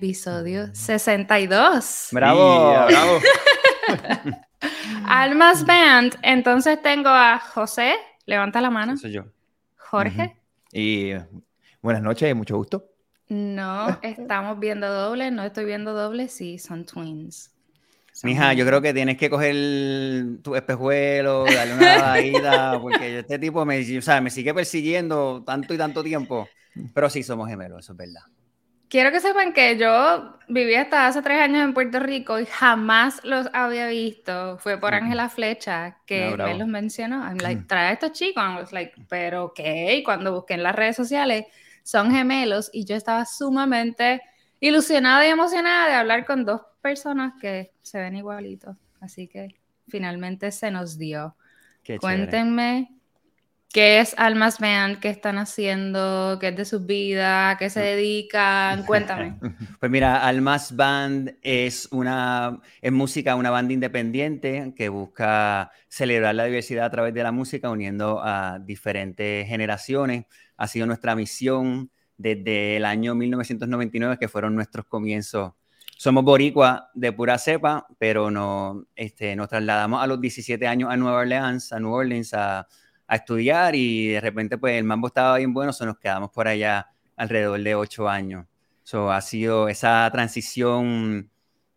episodio 62. Bravo, bravo. Almas Band. Entonces tengo a José, levanta la mano. Soy yo. Jorge. Y buenas noches, mucho gusto. No, estamos viendo doble, no estoy viendo doble, sí, son twins. Mija, yo creo que tienes que coger tu espejuelo, darle una lavadita, porque este tipo me, o sea, me sigue persiguiendo tanto y tanto tiempo. Pero sí somos gemelos, eso es verdad. Quiero que sepan que yo viví hasta hace tres años en Puerto Rico y jamás los había visto. Fue por Ángela Flecha que me los mencionó. I'm like, trae a estos chicos. I was like, pero ok. Cuando busqué en las redes sociales, son gemelos y yo estaba sumamente ilusionada y emocionada de hablar con dos personas que se ven igualitos. Así que finalmente se nos dio. Cuéntenme ¿Qué es Almas Band? ¿Qué están haciendo? ¿Qué es de sus vidas? ¿Qué se dedican? Cuéntame. Pues mira, Almas Band es una es música, una banda independiente que busca celebrar la diversidad a través de la música, uniendo a diferentes generaciones. Ha sido nuestra misión desde el año 1999, que fueron nuestros comienzos. Somos boricua de pura cepa, pero no, este, nos trasladamos a los 17 años a Nueva Orleans, a New Orleans, a a estudiar y de repente pues el mambo estaba bien bueno, so nos quedamos por allá alrededor de ocho años. So, ha sido esa transición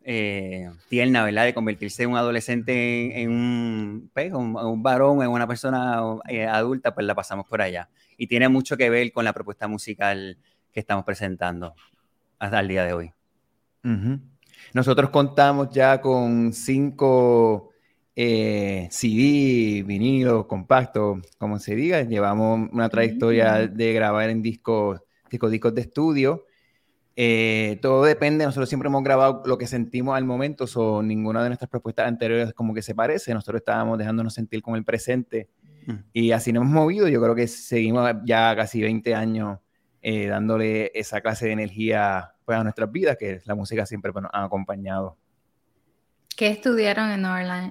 eh, tierna, ¿verdad? De convertirse en un adolescente en, un, pues, un, varón, en una persona eh, adulta, pues la pasamos por allá. Y tiene mucho que ver con la propuesta musical que estamos presentando hasta el día de hoy. Nosotros contamos ya con cinco eh, CD, vinilo, compacto, como se diga. Llevamos una trayectoria mm. de grabar en discos, discos, discos de estudio. Eh, todo depende, nosotros siempre hemos grabado lo que sentimos al momento, o ninguna de nuestras propuestas anteriores como que se parece, nosotros estábamos dejándonos sentir con el presente mm. y así nos hemos movido, yo creo que seguimos ya casi 20 años eh, dándole esa clase de energía pues, a nuestras vidas, que la música siempre pues, nos ha acompañado. ¿Qué estudiaron en,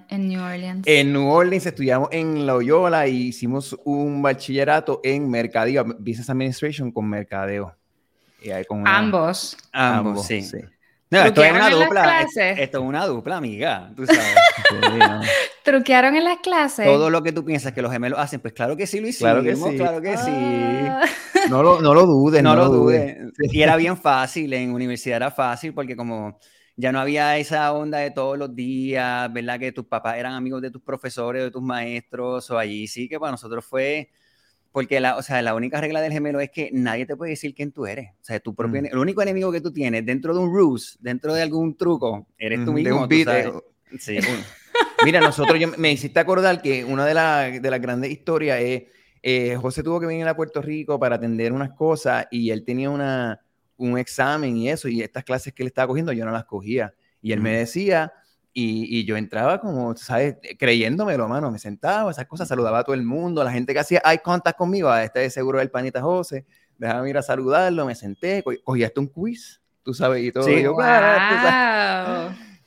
en New Orleans? En New Orleans estudiamos en Loyola y hicimos un bachillerato en mercadeo, Business Administration con mercadeo. Ambos. Ambos, sí. No, esto es una dupla. Esto es una dupla, amiga. Tú sabes. ¿Truquearon en las clases? Todo lo que tú piensas que los gemelos hacen, pues claro que sí lo hicimos. Claro que sí. Claro que sí. Ah. No, lo, no lo dudes. No, lo dudes. Y era bien fácil, en universidad era fácil porque como ya no había esa onda de todos los días, ¿verdad? Que tus papás eran amigos de tus profesores, de tus maestros, o allí sí que para nosotros fue, porque la, o sea, la única regla del gemelo es que nadie te puede decir quién tú eres. O sea, tu propio, mm. el único enemigo que tú tienes dentro de un ruse, dentro de algún truco, eres tú mismo. Sí. Mira, nosotros, yo, me hiciste acordar que una de, de las grandes historias es, eh, José tuvo que venir a Puerto Rico para atender unas cosas y él tenía una un examen y eso, y estas clases que él estaba cogiendo yo no las cogía. Y él me decía, y, y, yo entraba como, ¿sabes? Creyéndomelo, mano, me sentaba, esas cosas, saludaba a todo el mundo, la gente que hacía eye contact conmigo, a este seguro del panita José, dejaba ir a saludarlo, me senté, cogí hasta un quiz, tú sabes, y todo. Sí. yo, bueno,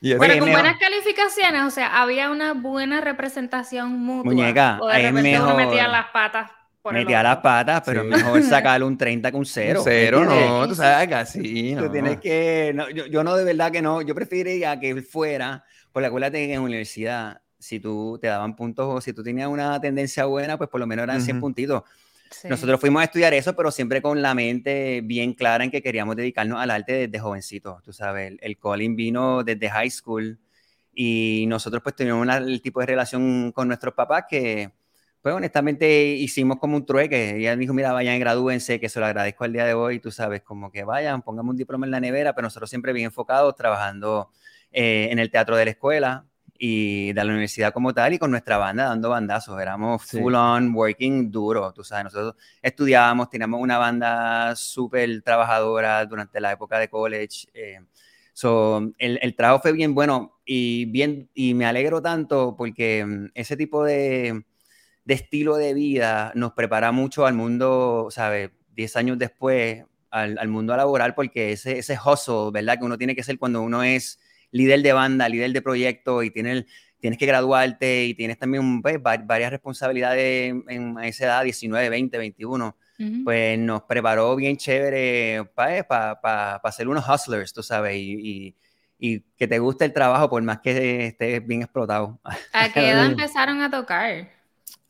con buenas calificaciones, o sea, había una buena representación mutua. Muñeca, o de repente uno metía las patas Metía las patas, pero es mejor sacarle un 30 que un 0. Un 0, no, tú sabes, casi. No. Tú tienes que. yo, yo, no, de verdad que no. Yo preferiría que él fuera, porque acuérdate que en universidad, si tú te daban puntos o si tú tenías una tendencia buena, pues por lo menos eran 100 puntitos. Nosotros fuimos a estudiar eso, pero siempre con la mente bien clara en que queríamos dedicarnos al arte desde jovencitos. Tú sabes, el, el Colin vino desde high school y nosotros pues teníamos el tipo de relación con nuestros papás que pues honestamente hicimos como un trueque. Ella dijo, mira, vayan, gradúense, que se lo agradezco al día de hoy, tú sabes, como que vayan, pongamos un diploma en la nevera, pero nosotros siempre bien enfocados, trabajando eh, en el teatro de la escuela y de la universidad como tal, y con nuestra banda dando bandazos. Éramos full on, working duro, tú sabes. Nosotros estudiábamos, teníamos una banda súper trabajadora durante la época de college. Eh, so, el, el trabajo fue bien bueno y, bien, y me alegro tanto porque mm, ese tipo de de estilo de vida nos prepara mucho al mundo, ¿sabes? Diez años después, al, mundo laboral porque ese, ese hustle, ¿verdad? Que uno tiene que ser cuando uno es líder de banda, líder de proyecto y tiene tienes que graduarte y tienes también pues, varias responsabilidades en, esa edad, 19, 20, 21. Pues nos preparó bien chévere para pa, ser unos hustlers, tú sabes, y, y, que te guste el trabajo por más que estés bien explotado. ¿A qué edad empezaron a tocar?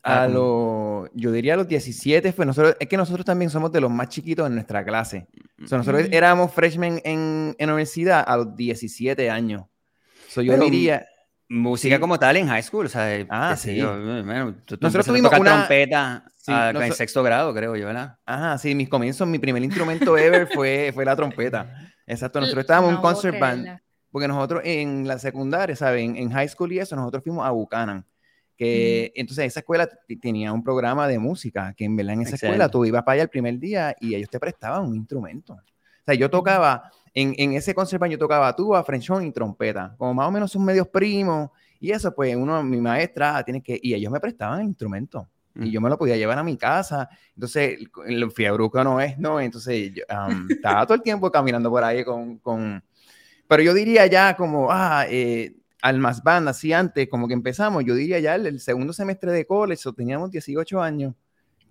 A ah, lo, yo diría a los 17 fue nosotros, es que nosotros también somos de los más chiquitos en nuestra clase. O sea, nosotros éramos freshmen en, en universidad a los 17 años. So, yo diría... Música como tal en high school, o sea, ah, sí. nosotros tuvimos una trompeta en sexto grado, creo yo, ¿verdad? Ajá, sí, mis comienzos, mi primer instrumento ever fue, fue la trompeta. Exacto, nosotros estábamos en un concert band, porque nosotros en la secundaria, ¿saben? En high school y eso, nosotros fuimos a Buchanan que entonces esa escuela tenía un programa de música, que en verdad en esa escuela tú ibas para allá el primer día y ellos te prestaban un instrumento. O sea, yo tocaba, en, en ese concert yo tocaba tuba, frenchón y trompeta, como más o menos son medios primos, y eso pues uno, mi maestra, tiene que, y ellos me prestaban instrumentos. Y yo me lo podía llevar a mi casa. Entonces, el fiebruco no es, ¿no? Entonces, yo, estaba todo el tiempo caminando por ahí con, con... Pero yo diría ya como, ah, eh, al más band, así antes, como que empezamos, yo diría ya el, segundo semestre de college, teníamos 18 años.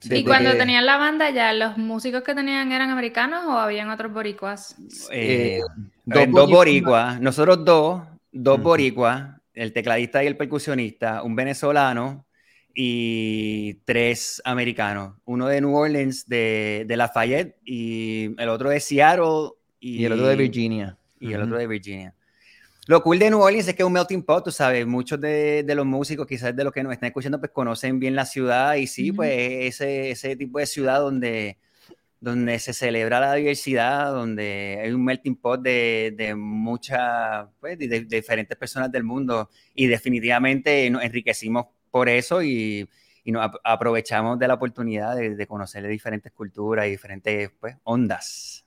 ¿Y cuando tenían la banda ya, los músicos que tenían eran americanos o habían otros boricuas? Eh, dos, boricuas, nosotros dos, dos boricuas, el tecladista y el percusionista, un venezolano y tres americanos, uno de New Orleans, de, de Lafayette y el otro de Seattle y, el otro de Virginia. Y el otro de Virginia. Lo cool de New Orleans es que es un melting pot, tú sabes, muchos de, de, los músicos, quizás de los que nos están escuchando, pues conocen bien la ciudad y sí, pues ese, ese tipo de ciudad donde, donde se celebra la diversidad, donde hay un melting pot de, de muchas, pues, de, diferentes personas del mundo y definitivamente nos enriquecimos por eso y, y nos aprovechamos de la oportunidad de, de conocer diferentes culturas y diferentes pues, ondas.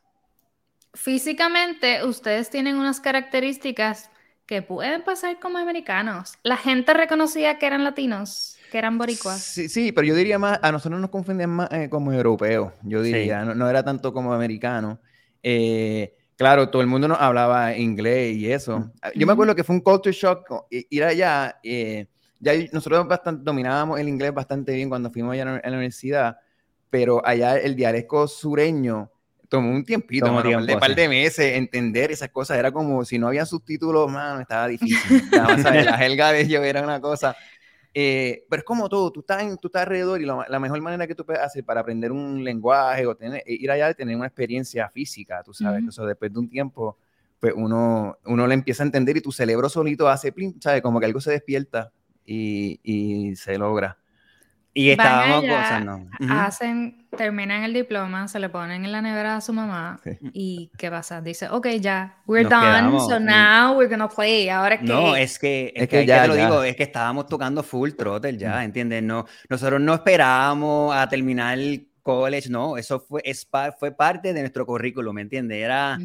Físicamente, ustedes tienen unas características que pueden pasar como americanos. La gente reconocía que eran latinos, que eran boricuas. Sí, sí, pero yo diría más, a nosotros nos confunden más eh, como europeos, yo diría, no, era tanto como americano. Eh, claro, todo el mundo nos hablaba inglés y eso. Yo me acuerdo que fue un culture shock ir allá. Eh, ya nosotros bastante, dominábamos el inglés bastante bien cuando fuimos allá a la universidad, pero allá el dialecto sureño tomó un tiempito, tomó tiempo, de par de meses, entender esas cosas. Era como si no había subtítulos, mano, estaba difícil. la jerga de ellos era una cosa. Eh, pero es como todo, tú estás, en, tú estás alrededor y la mejor manera que tú puedes hacer para aprender un lenguaje o tener, e ir allá y tener una experiencia física, tú sabes, eso después de un tiempo, pues uno, uno le empieza a entender y tu cerebro solito hace, ¿sabes? Como que algo se despierta y, y se logra. Y estábamos gozando. Hacen, terminan el diploma, se le ponen en la nevera a su mamá. ¿Y qué pasa? Dice, ok, ya, we're done, so now we're gonna play. Ahora que. No, es que, es, que, ya, te lo digo, es que estábamos tocando full throttle ya, ¿entiendes? No, nosotros no esperábamos a terminar el college, no, eso fue, es, fue parte de nuestro currículum, ¿me entiendes? Era,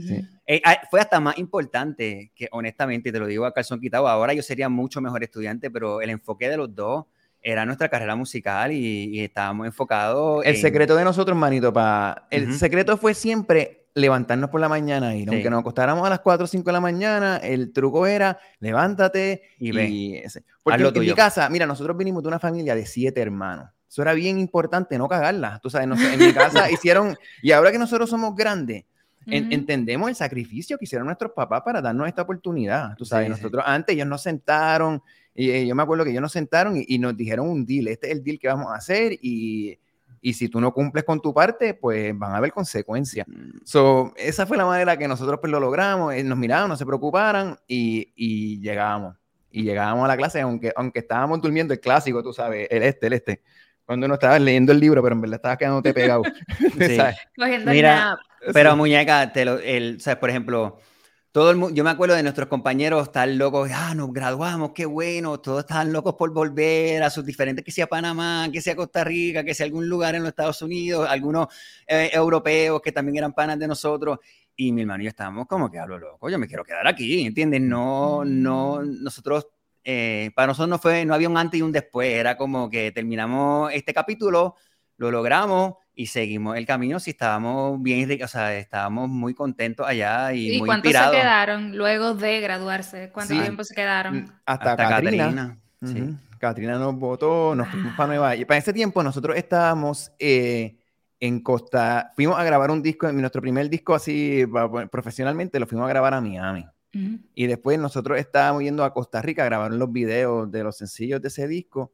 eh, ah, fue hasta más importante que, honestamente, te lo digo a calzón quitado, ahora yo sería mucho mejor estudiante, pero el enfoque de los dos era nuestra carrera musical y, estábamos enfocados. El secreto de nosotros, manito, pa, el secreto fue siempre levantarnos por la mañana y aunque nos acostáramos a las 4 o 5 de la mañana, el truco era levántate y, ve. Porque en, mi casa, mira, nosotros vinimos de una familia de siete hermanos. Eso era bien importante, no cagarla. Tú sabes, en mi casa hicieron, y ahora que nosotros somos grandes, entendemos el sacrificio que hicieron nuestros papás para darnos esta oportunidad. Tú sabes, nosotros antes ellos nos sentaron, y eh, yo me acuerdo que ellos nos sentaron y, nos dijeron un deal, este es el deal que vamos a hacer y, y, si tú no cumples con tu parte, pues van a haber consecuencias. Mm. So, esa fue la manera que nosotros pues lo logramos, eh, nos miraban, no se preocuparan y, y llegábamos. Y llegábamos a la clase, aunque, aunque estábamos durmiendo el clásico, tú sabes, el este, el este. Cuando no estabas leyendo el libro, pero en verdad estabas quedándote pegado. sí. Mira, pero muñeca, te lo, el, ¿sabes? Por ejemplo, todo el yo me acuerdo de nuestros compañeros tan locos, ah, nos graduamos, qué bueno, todos estaban locos por volver a sus diferentes, que sea Panamá, que sea Costa Rica, que sea algún lugar en los Estados Unidos, algunos eh, europeos que también eran panas de nosotros. Y mi hermano y yo estábamos como que hablo loco, yo me quiero quedar aquí, ¿entiendes? No, no, mm. nosotros, eh, para nosotros no fue, no había un antes y un después, era como que terminamos este capítulo, lo logramos y seguimos el camino. Si estábamos bien, o sea, estábamos muy contentos allá y, ¿Y muy cuántos se quedaron luego de graduarse? ¿Cuánto tiempo se quedaron? Mm, hasta, Catrina. Catrina. nos votó, nos fuimos para Nueva York. Y para ese tiempo nosotros estábamos eh, en Costa, fuimos a grabar un disco, nuestro primer disco así profesionalmente lo fuimos a grabar a Miami. Y después nosotros estábamos yendo a Costa Rica a grabar los videos de los sencillos de ese disco.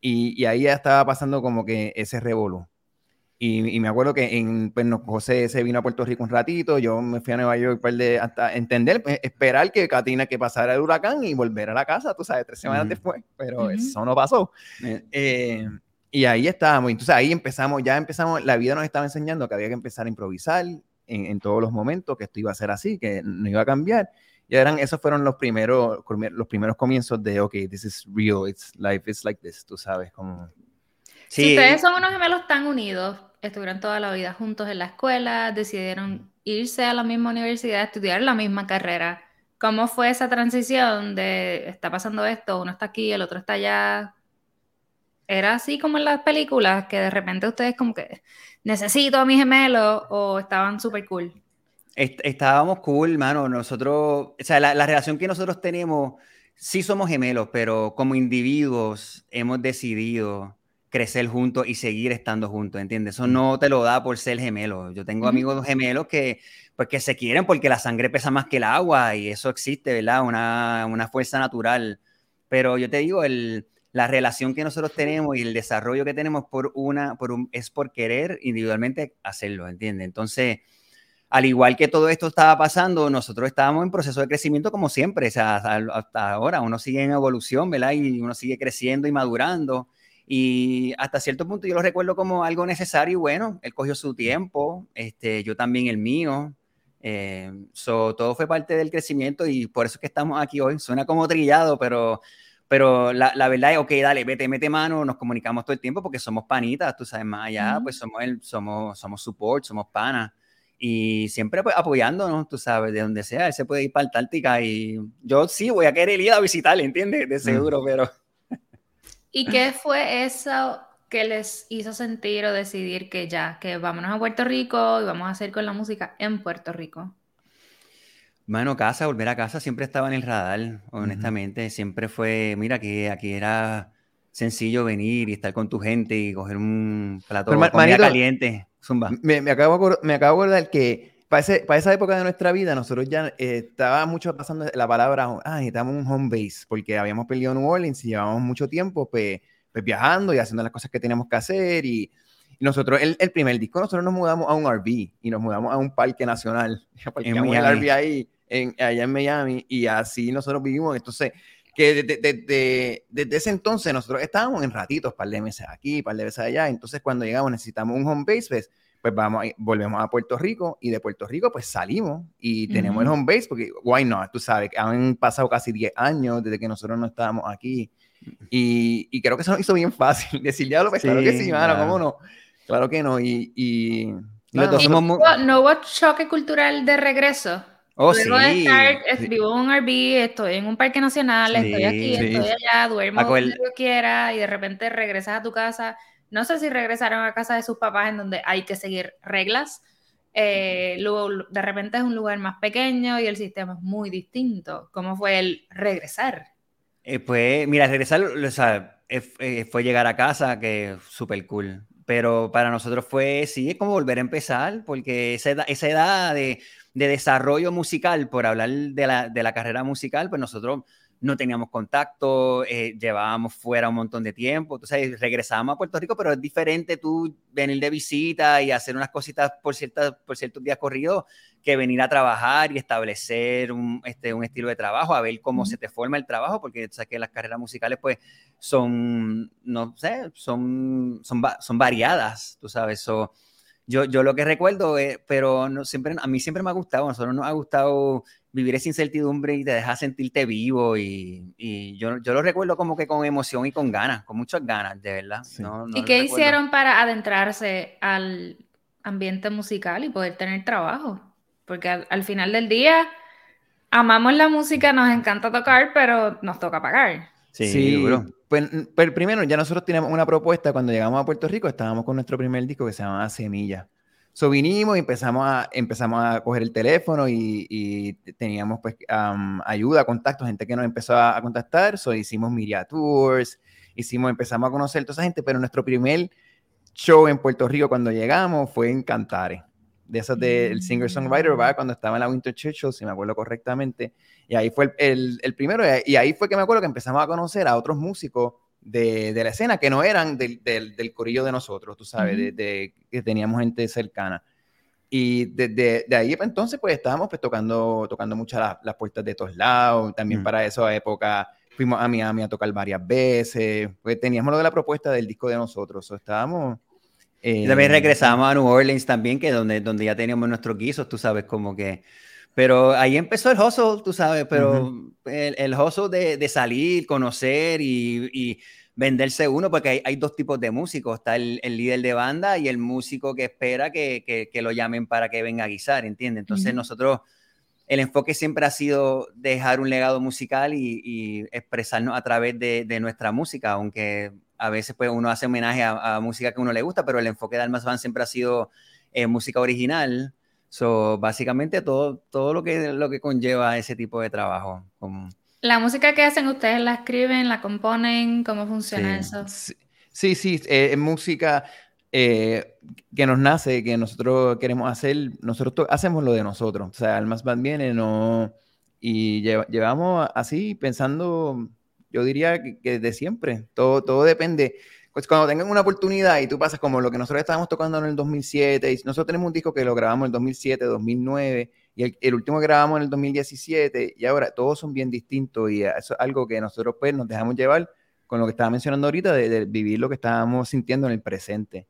Y, y ahí ya estaba pasando como que ese revolú. Y, me acuerdo que en, pues, José se vino a Puerto Rico un ratito, yo me fui a Nueva York pues, de, hasta entender, pues, esperar que Katina que pasara el huracán y volver a la casa, tú sabes, tres semanas después, pero eso no pasó. Eh, eh, y ahí estábamos, entonces ahí empezamos, ya empezamos, la vida nos estaba enseñando que había que empezar a improvisar en, en todos los momentos, que esto iba a ser así, que no iba a cambiar. Y eran, esos fueron los primeros, los primeros comienzos de, ok, this is real, it's life is like this, tú sabes, como... Sí. Si ustedes son unos gemelos tan unidos, estuvieron toda la vida juntos en la escuela, decidieron irse a la misma universidad, estudiar la misma carrera. ¿Cómo fue esa transición de está pasando esto, uno está aquí, el otro está allá? ¿Era así como en las películas, que de repente ustedes como que necesito a mi gemelo o estaban súper cool? estábamos cool, mano. Nosotros, o sea, la relación que nosotros tenemos, sí somos gemelos, pero como individuos hemos decidido crecer juntos y seguir estando juntos, ¿entiendes? Eso no te lo da por ser gemelo. Yo tengo amigos gemelos que, pues, que se quieren porque la sangre pesa más que el agua y eso existe, ¿verdad? Una, una fuerza natural. Pero yo te digo, el, la relación que nosotros tenemos y el desarrollo que tenemos por una, por un, es por querer individualmente hacerlo, ¿entiendes? Entonces, al igual que todo esto estaba pasando, nosotros estábamos en proceso de crecimiento como siempre, o sea, hasta ahora uno sigue en evolución, ¿verdad? Y uno sigue creciendo y madurando. Y hasta cierto punto yo lo recuerdo como algo necesario y bueno, él cogió su tiempo, este, yo también el mío. Eh, todo fue parte del crecimiento y por eso es que estamos aquí hoy. Suena como trillado, pero, pero la, la, verdad es, ok, dale, vete, mete mano, nos comunicamos todo el tiempo porque somos panitas, tú sabes, más allá, pues somos, el, somos, somos support, somos panas y siempre pues, apoyándonos, tú sabes, de donde sea, él se puede ir para Antártica y yo sí voy a querer ir a visitarle, ¿entiendes? De seguro, pero... ¿Y qué fue eso que les hizo sentir o decidir que ya, que vámonos a Puerto Rico y vamos a hacer con la música en Puerto Rico? Bueno, casa, volver a casa siempre estaba en el radar, honestamente. Siempre fue, mira, que aquí era sencillo venir y estar con tu gente y coger un plato de comida caliente. Zumba. Me, me, acabo, me acabo de acordar que para, para, esa época de nuestra vida, nosotros ya eh, estaba mucho pasando la palabra, ah, necesitamos un home base, porque habíamos perdido New Orleans y llevábamos mucho tiempo pues, pues, viajando y haciendo las cosas que teníamos que hacer. Y, nosotros, el, el, primer disco, nosotros nos mudamos a un RV y nos mudamos a un parque nacional. En el RV ahí, en, allá en Miami, y así nosotros vivimos. Entonces, que desde, desde, desde, ese entonces nosotros estábamos en ratitos, par de meses aquí, par de meses allá. Entonces, cuando llegamos, necesitamos un home base, pues pues vamos, volvemos a Puerto Rico y de Puerto Rico pues salimos y tenemos el home base porque, why not, tú sabes, han pasado casi 10 años desde que nosotros no estábamos aquí y, y creo que eso nos hizo bien fácil decirle a pues claro que sí, mano, ¿cómo no? Claro que no y... y, ¿No hubo choque cultural de regreso? Oh, sí, vivo en un RV, estoy en un parque nacional, estoy aquí, estoy allá, duermo donde yo quiera y de repente regresas a tu casa no sé si regresaron a casa de sus papás en donde hay que seguir reglas. Eh, luego, de repente es un lugar más pequeño y el sistema es muy distinto. ¿Cómo fue el regresar? Eh, pues, mira, regresar, o sea, eh, fue llegar a casa, que súper cool. Pero para nosotros fue, sí, es como volver a empezar, porque esa edad, esa edad de, de, desarrollo musical, por hablar de la, de la carrera musical, pues nosotros no teníamos contacto, eh, llevábamos fuera un montón de tiempo, entonces regresábamos a Puerto Rico, pero es diferente tú venir de visita y hacer unas cositas por, ciertas, por ciertos días corridos que venir a trabajar y establecer un, este, un estilo de trabajo, a ver cómo se te forma el trabajo, porque sabes que las carreras musicales pues son, no sé, son, son, son variadas, tú sabes, yo, yo lo que recuerdo, pero no, siempre, a mí siempre me ha gustado, a nosotros nos ha gustado vivir esa incertidumbre y te deja sentirte vivo y, y yo, yo, lo recuerdo como que con emoción y con ganas, con muchas ganas, de verdad. ¿Y qué hicieron para adentrarse al ambiente musical y poder tener trabajo? Porque al, final del día amamos la música, nos encanta tocar, pero nos toca pagar. Sí, Pues, pues, primero, ya nosotros teníamos una propuesta cuando llegamos a Puerto Rico, estábamos con nuestro primer disco que se llamaba Semilla. So vinimos y empezamos a, empezamos a coger el teléfono y, teníamos pues ayuda, contactos, gente que nos empezó a, contactar. So hicimos Miria Tours, hicimos, empezamos a conocer a toda esa gente, pero nuestro primer show en Puerto Rico cuando llegamos fue en Cantare. De esos del mm. singer-songwriter, ¿va? cuando estaba en la Winter Churchill, si me acuerdo correctamente. Y ahí fue el, el, primero, y ahí fue que me acuerdo que empezamos a conocer a otros músicos de, de, la escena que no eran del, del, del corillo de nosotros, tú sabes, de, que teníamos gente cercana. Y desde de, ahí pues, entonces pues estábamos pues tocando, tocando muchas las, puertas de todos lados, también mm. para esa época fuimos a Miami a tocar varias veces, pues teníamos lo de la propuesta del disco de nosotros, o estábamos... y también eh, regresamos a New Orleans también, que donde, donde ya teníamos nuestros guisos, tú sabes, como que pero ahí empezó el hustle, tú sabes, pero el, el, hustle de, de salir, conocer y, y, venderse uno, porque hay, hay, dos tipos de músicos. Está el, el, líder de banda y el músico que espera que, que, que, lo llamen para que venga a guisar, ¿entiendes? Entonces nosotros, el enfoque siempre ha sido dejar un legado musical y, y expresarnos a través de, de, nuestra música, aunque a veces pues, uno hace homenaje a, a, música que uno le gusta, pero el enfoque de Almas Van siempre ha sido eh, música original So, básicamente todo, todo lo, que, lo que conlleva ese tipo de trabajo. Como... La música que hacen ustedes, ¿la escriben, la componen? ¿Cómo funciona eso? Sí, sí, eh, es música eh, que nos nace, que nosotros queremos hacer, nosotros hacemos lo de nosotros. O sea, Almas Band viene, no... Y llevamos así pensando, yo diría que, que de siempre. Todo, todo depende pues cuando tengan una oportunidad y tú pasas como lo que nosotros estábamos tocando en el 2007, y nosotros tenemos un disco que lo grabamos en el 2007, 2009, y el, último que grabamos en el 2017, y ahora todos son bien distintos, y eso es algo que nosotros pues nos dejamos llevar con lo que estaba mencionando ahorita, de, vivir lo que estábamos sintiendo en el presente.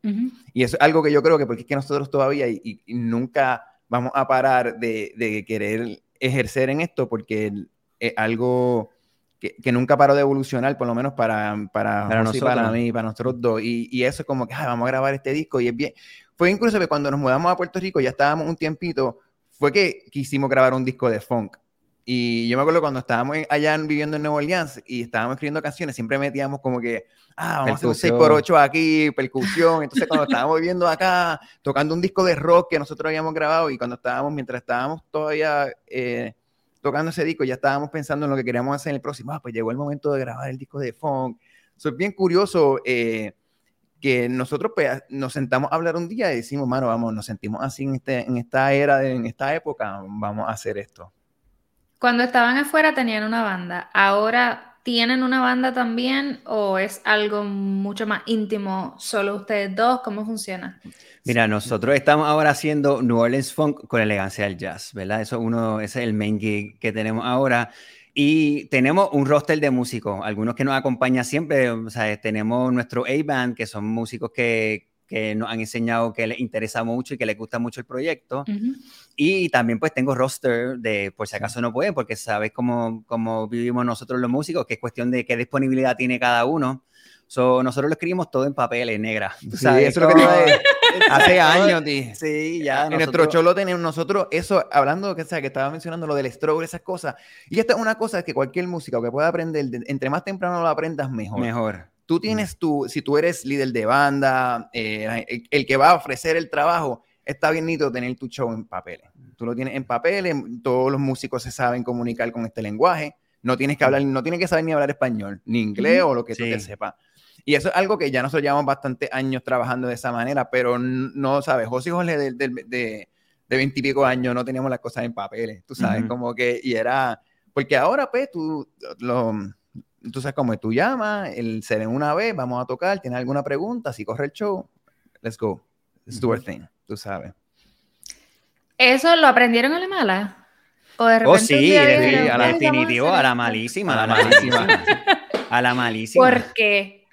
Y eso es algo que yo creo que porque es que nosotros todavía y, nunca vamos a parar de, de, querer ejercer en esto, porque es algo que, nunca paró de evolucionar, por lo menos para, para, para, nosotros. para mí, para nosotros dos. Y, y eso es como que vamos a grabar este disco y es bien. Fue incluso que cuando nos mudamos a Puerto Rico, ya estábamos un tiempito, fue que quisimos grabar un disco de funk. Y yo me acuerdo cuando estábamos allá viviendo en Nueva Orleans y estábamos escribiendo canciones, siempre metíamos como que, ah, vamos a hacer un 6x8 aquí, percusión. Entonces, cuando estábamos viviendo acá, tocando un disco de rock que nosotros habíamos grabado y cuando estábamos, mientras estábamos todavía eh, tocando ese disco, ya estábamos pensando en lo que queríamos hacer en el próximo. Ah, pues llegó el momento de grabar el disco de funk. es bien curioso eh, que nosotros pues, nos sentamos a hablar un día y decimos, mano, vamos, nos sentimos así en, este, en esta era, en esta época, vamos a hacer esto. Cuando estaban afuera tenían una banda. Ahora ¿Tienen una banda también o es algo mucho más íntimo, solo ustedes dos? ¿Cómo funciona? Mira, nosotros estamos ahora haciendo New Orleans Funk con elegancia del jazz, ¿verdad? Eso uno, ese es el main gig que tenemos ahora. Y tenemos un roster de músicos, algunos que nos acompañan siempre, o tenemos nuestro A-Band, que son músicos que, que nos han enseñado que les interesa mucho y que les gusta mucho el proyecto. Y también pues tengo roster de por si acaso no pueden, porque sabes cómo, cómo vivimos nosotros los músicos, que es cuestión de qué disponibilidad tiene cada uno. So, nosotros lo escribimos todo en papeles negra. Sí, eso es lo que te Hace años, tío. Sí, ya. En nuestro show lo tenemos nosotros, eso, hablando que, sea, que estaba mencionando lo del stroke, esas cosas. Y esta es una cosa que cualquier músico que pueda aprender, entre más temprano lo aprendas, mejor. Mejor. Tú tienes tu, si tú eres líder de banda, eh, el, que va a ofrecer el trabajo, está bien nítido tener tu show en papeles. Tú lo tienes en papeles, todos los músicos se saben comunicar con este lenguaje, no tienes que hablar, no tienes que saber ni hablar español, ni inglés o lo que tú te sepas. Y eso es algo que ya nosotros llevamos bastantes años trabajando de esa manera, pero no, sabes, José y Jorge de, de, de, veintipico años no teníamos las cosas en papeles, tú sabes, como que, y era, porque ahora pues tú, lo, tú sabes cómo tú llamas, el se ven una vez, vamos a tocar, tienes alguna pregunta, si corre el show, let's go, let's do our thing, tú sabes. ¿Eso lo aprendieron a la mala? ¿O de repente oh, sí, a la definitiva, a la malísima, a la malísima. a la malísima. ¿Por qué?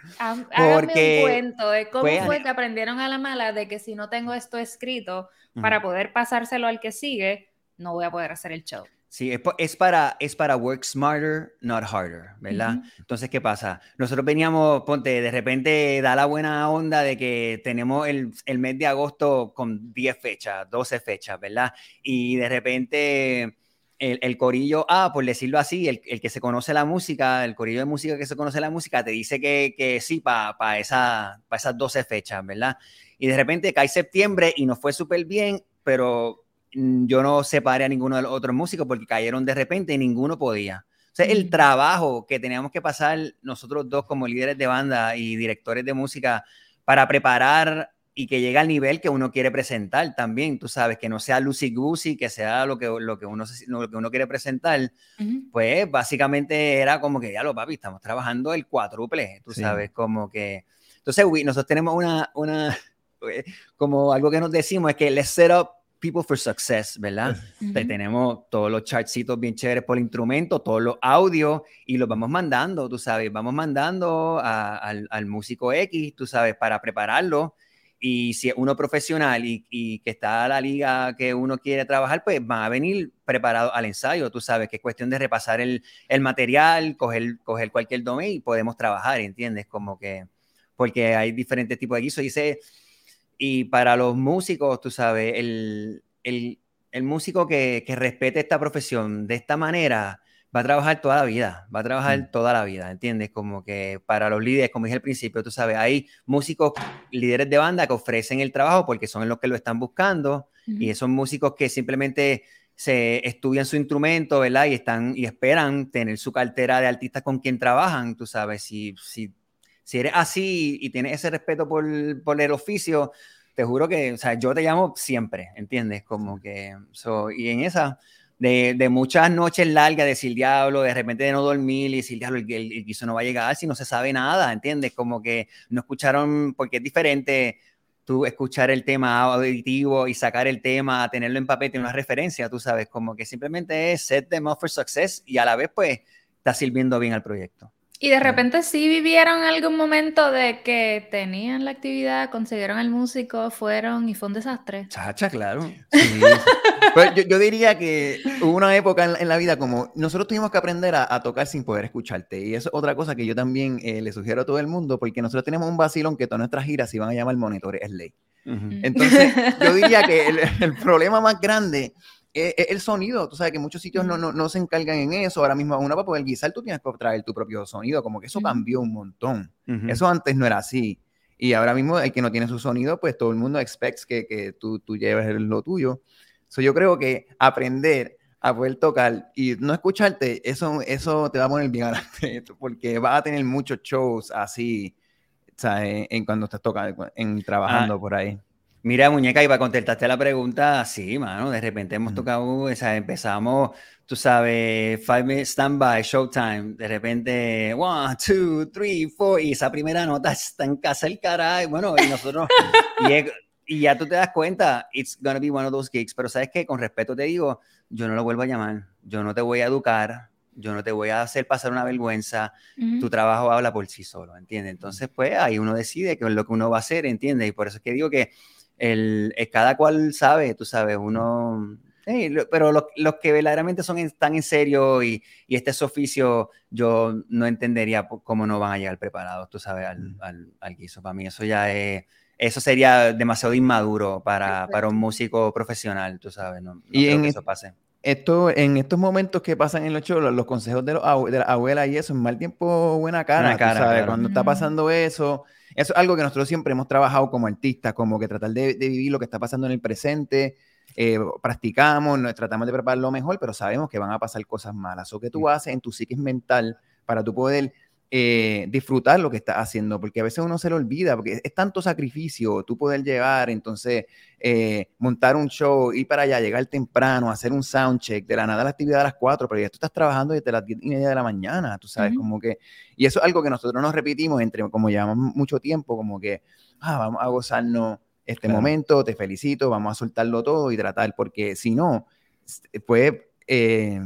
Porque un cuento de cómo fue que aprendieron a la mala de que si no tengo esto escrito para poder pasárselo al que sigue, no voy a poder hacer el show. Sí, es, para, es para work smarter, not harder, ¿verdad? Entonces, ¿qué pasa? Nosotros veníamos, ponte, de repente da la buena onda de que tenemos el, el mes de agosto con 10 fechas, 12 fechas, ¿verdad? Y de repente el, corillo A, por decirlo así, el, que se conoce la música, el corillo de música que se conoce la música, te dice que, que sí para esa, esas 12 fechas, ¿verdad? Y de repente cae septiembre y nos fue súper bien, pero yo no separé a ninguno de los otros músicos porque cayeron de repente y ninguno podía. O sea, el trabajo que teníamos que pasar nosotros dos como líderes de banda y directores de música para preparar y que llegue al nivel que uno quiere presentar también, tú sabes, que no sea lucy goosey, que sea lo que, lo que, uno, lo que uno quiere presentar, pues básicamente era como que ya lo papi, estamos trabajando el cuádruple, tú sabes, como que... Entonces, nosotros tenemos una, una, como algo que nos decimos es que let's set up people for success, ¿verdad? Tenemos todos los chartsitos bien chéveres por el instrumento, todos los audios y los vamos mandando, tú sabes, vamos mandando al, al músico X, tú sabes, para prepararlo y si es uno profesional y, que está a la liga que uno quiere trabajar, pues va a venir preparado al ensayo. Tú sabes que es cuestión de repasar el, material, coger, coger cualquier domain y podemos trabajar, ¿entiendes? Como que, porque hay diferentes tipos de guisos. Y, y para los músicos, tú sabes, el, músico que, que respete esta profesión de esta manera, va a trabajar toda la vida, va a trabajar mm. toda la vida, ¿entiendes? Como que para los líderes, como dije al principio, tú sabes, hay músicos, líderes de banda que ofrecen el trabajo porque son los que lo están buscando y esos músicos que simplemente se estudian su instrumento, ¿verdad? Y están y esperan tener su cartera de artistas con quien trabajan, tú sabes, si, si, si eres así y tienes ese respeto por, por el oficio, te juro que, o sea, yo te llamo siempre, ¿entiendes? Como que, y en esa, de, muchas noches largas, de decir diablo, de repente de no dormir y decir diablo, el, el, guiso no va a llegar si no se sabe nada, ¿entiendes? Como que no escucharon, porque es diferente tú escuchar el tema auditivo y sacar el tema, tenerlo en papel, tener una referencia, tú sabes, como que simplemente es set them up for success y a la vez pues está sirviendo bien al proyecto. Y de repente sí vivieron algún momento de que tenían la actividad, consiguieron el músico, fueron y fue un desastre. Chacha, claro. Pues yo, diría que hubo una época en, la vida como nosotros tuvimos que aprender a, tocar sin poder escucharte. Y eso es otra cosa que yo también eh, le sugiero a todo el mundo, porque nosotros tenemos un vacilón que todas nuestras giras se van a llamar monitores, es ley. Entonces, yo diría que el problema más grande es, el sonido, tú sabes que muchos sitios no, no, no, se encargan en eso. Ahora mismo, una para poder guisar, tú tienes que traer tu propio sonido, como que eso cambió un montón. Eso antes no era así. Y ahora mismo, el que no tiene su sonido, pues todo el mundo expects que, que tú, tú lleves lo tuyo. So, yo creo que aprender a poder tocar y no escucharte, eso, eso te va a poner bien adelante, porque vas a tener muchos shows así, ¿sabes? En, cuando estás tocando, en, trabajando ah, por ahí. Mira, muñeca, iba a contestarte la pregunta, sí, mano, de repente hemos tocado, o sea, empezamos, tú sabes, five minutes standby, showtime, de repente, one, two, three, four, y esa primera nota está en casa el caray, bueno, y nosotros, y, ya tú te das cuenta, it's gonna be one of those gigs, pero sabes que con respeto te digo, yo no lo vuelvo a llamar, yo no te voy a educar, yo no te voy a hacer pasar una vergüenza, tu trabajo habla por sí solo, ¿entiendes? Entonces, pues ahí uno decide qué es lo que uno va a hacer, ¿entiendes? Y por eso es que digo que el, cada cual sabe, tú sabes, uno... pero los, los, que verdaderamente son están en serio y, y, este es oficio, yo no entendería cómo no van a llegar preparados, tú sabes, al, al, al guiso. Para mí eso ya es, eso sería demasiado inmaduro para, para un músico profesional, tú sabes, no, y en eso pase. Esto, en estos momentos que pasan en los shows, los consejos de, los, de la abuela y eso, en mal tiempo, buena cara, cara sabes, cuando está pasando eso eso es algo que nosotros siempre hemos trabajado como artistas, como que tratar de, vivir lo que está pasando en el presente. Eh, practicamos, tratamos de preparar lo mejor, pero sabemos que van a pasar cosas malas. O que tú haces en tu psiquis mental para tú poder eh, disfrutar lo que estás haciendo, porque a veces uno se lo olvida, porque es tanto sacrificio tú poder llegar, entonces eh, montar un show, ir para allá, llegar temprano, hacer un soundcheck, de la nada la actividad a las 4, pero ya tú estás trabajando desde las 10 y media de la mañana, tú sabes, como que, y eso es algo que nosotros nos repetimos entre, como llevamos mucho tiempo, como que, ah, vamos a gozarnos este momento, te felicito, vamos a soltarlo todo y tratar, porque si no, pues... Eh,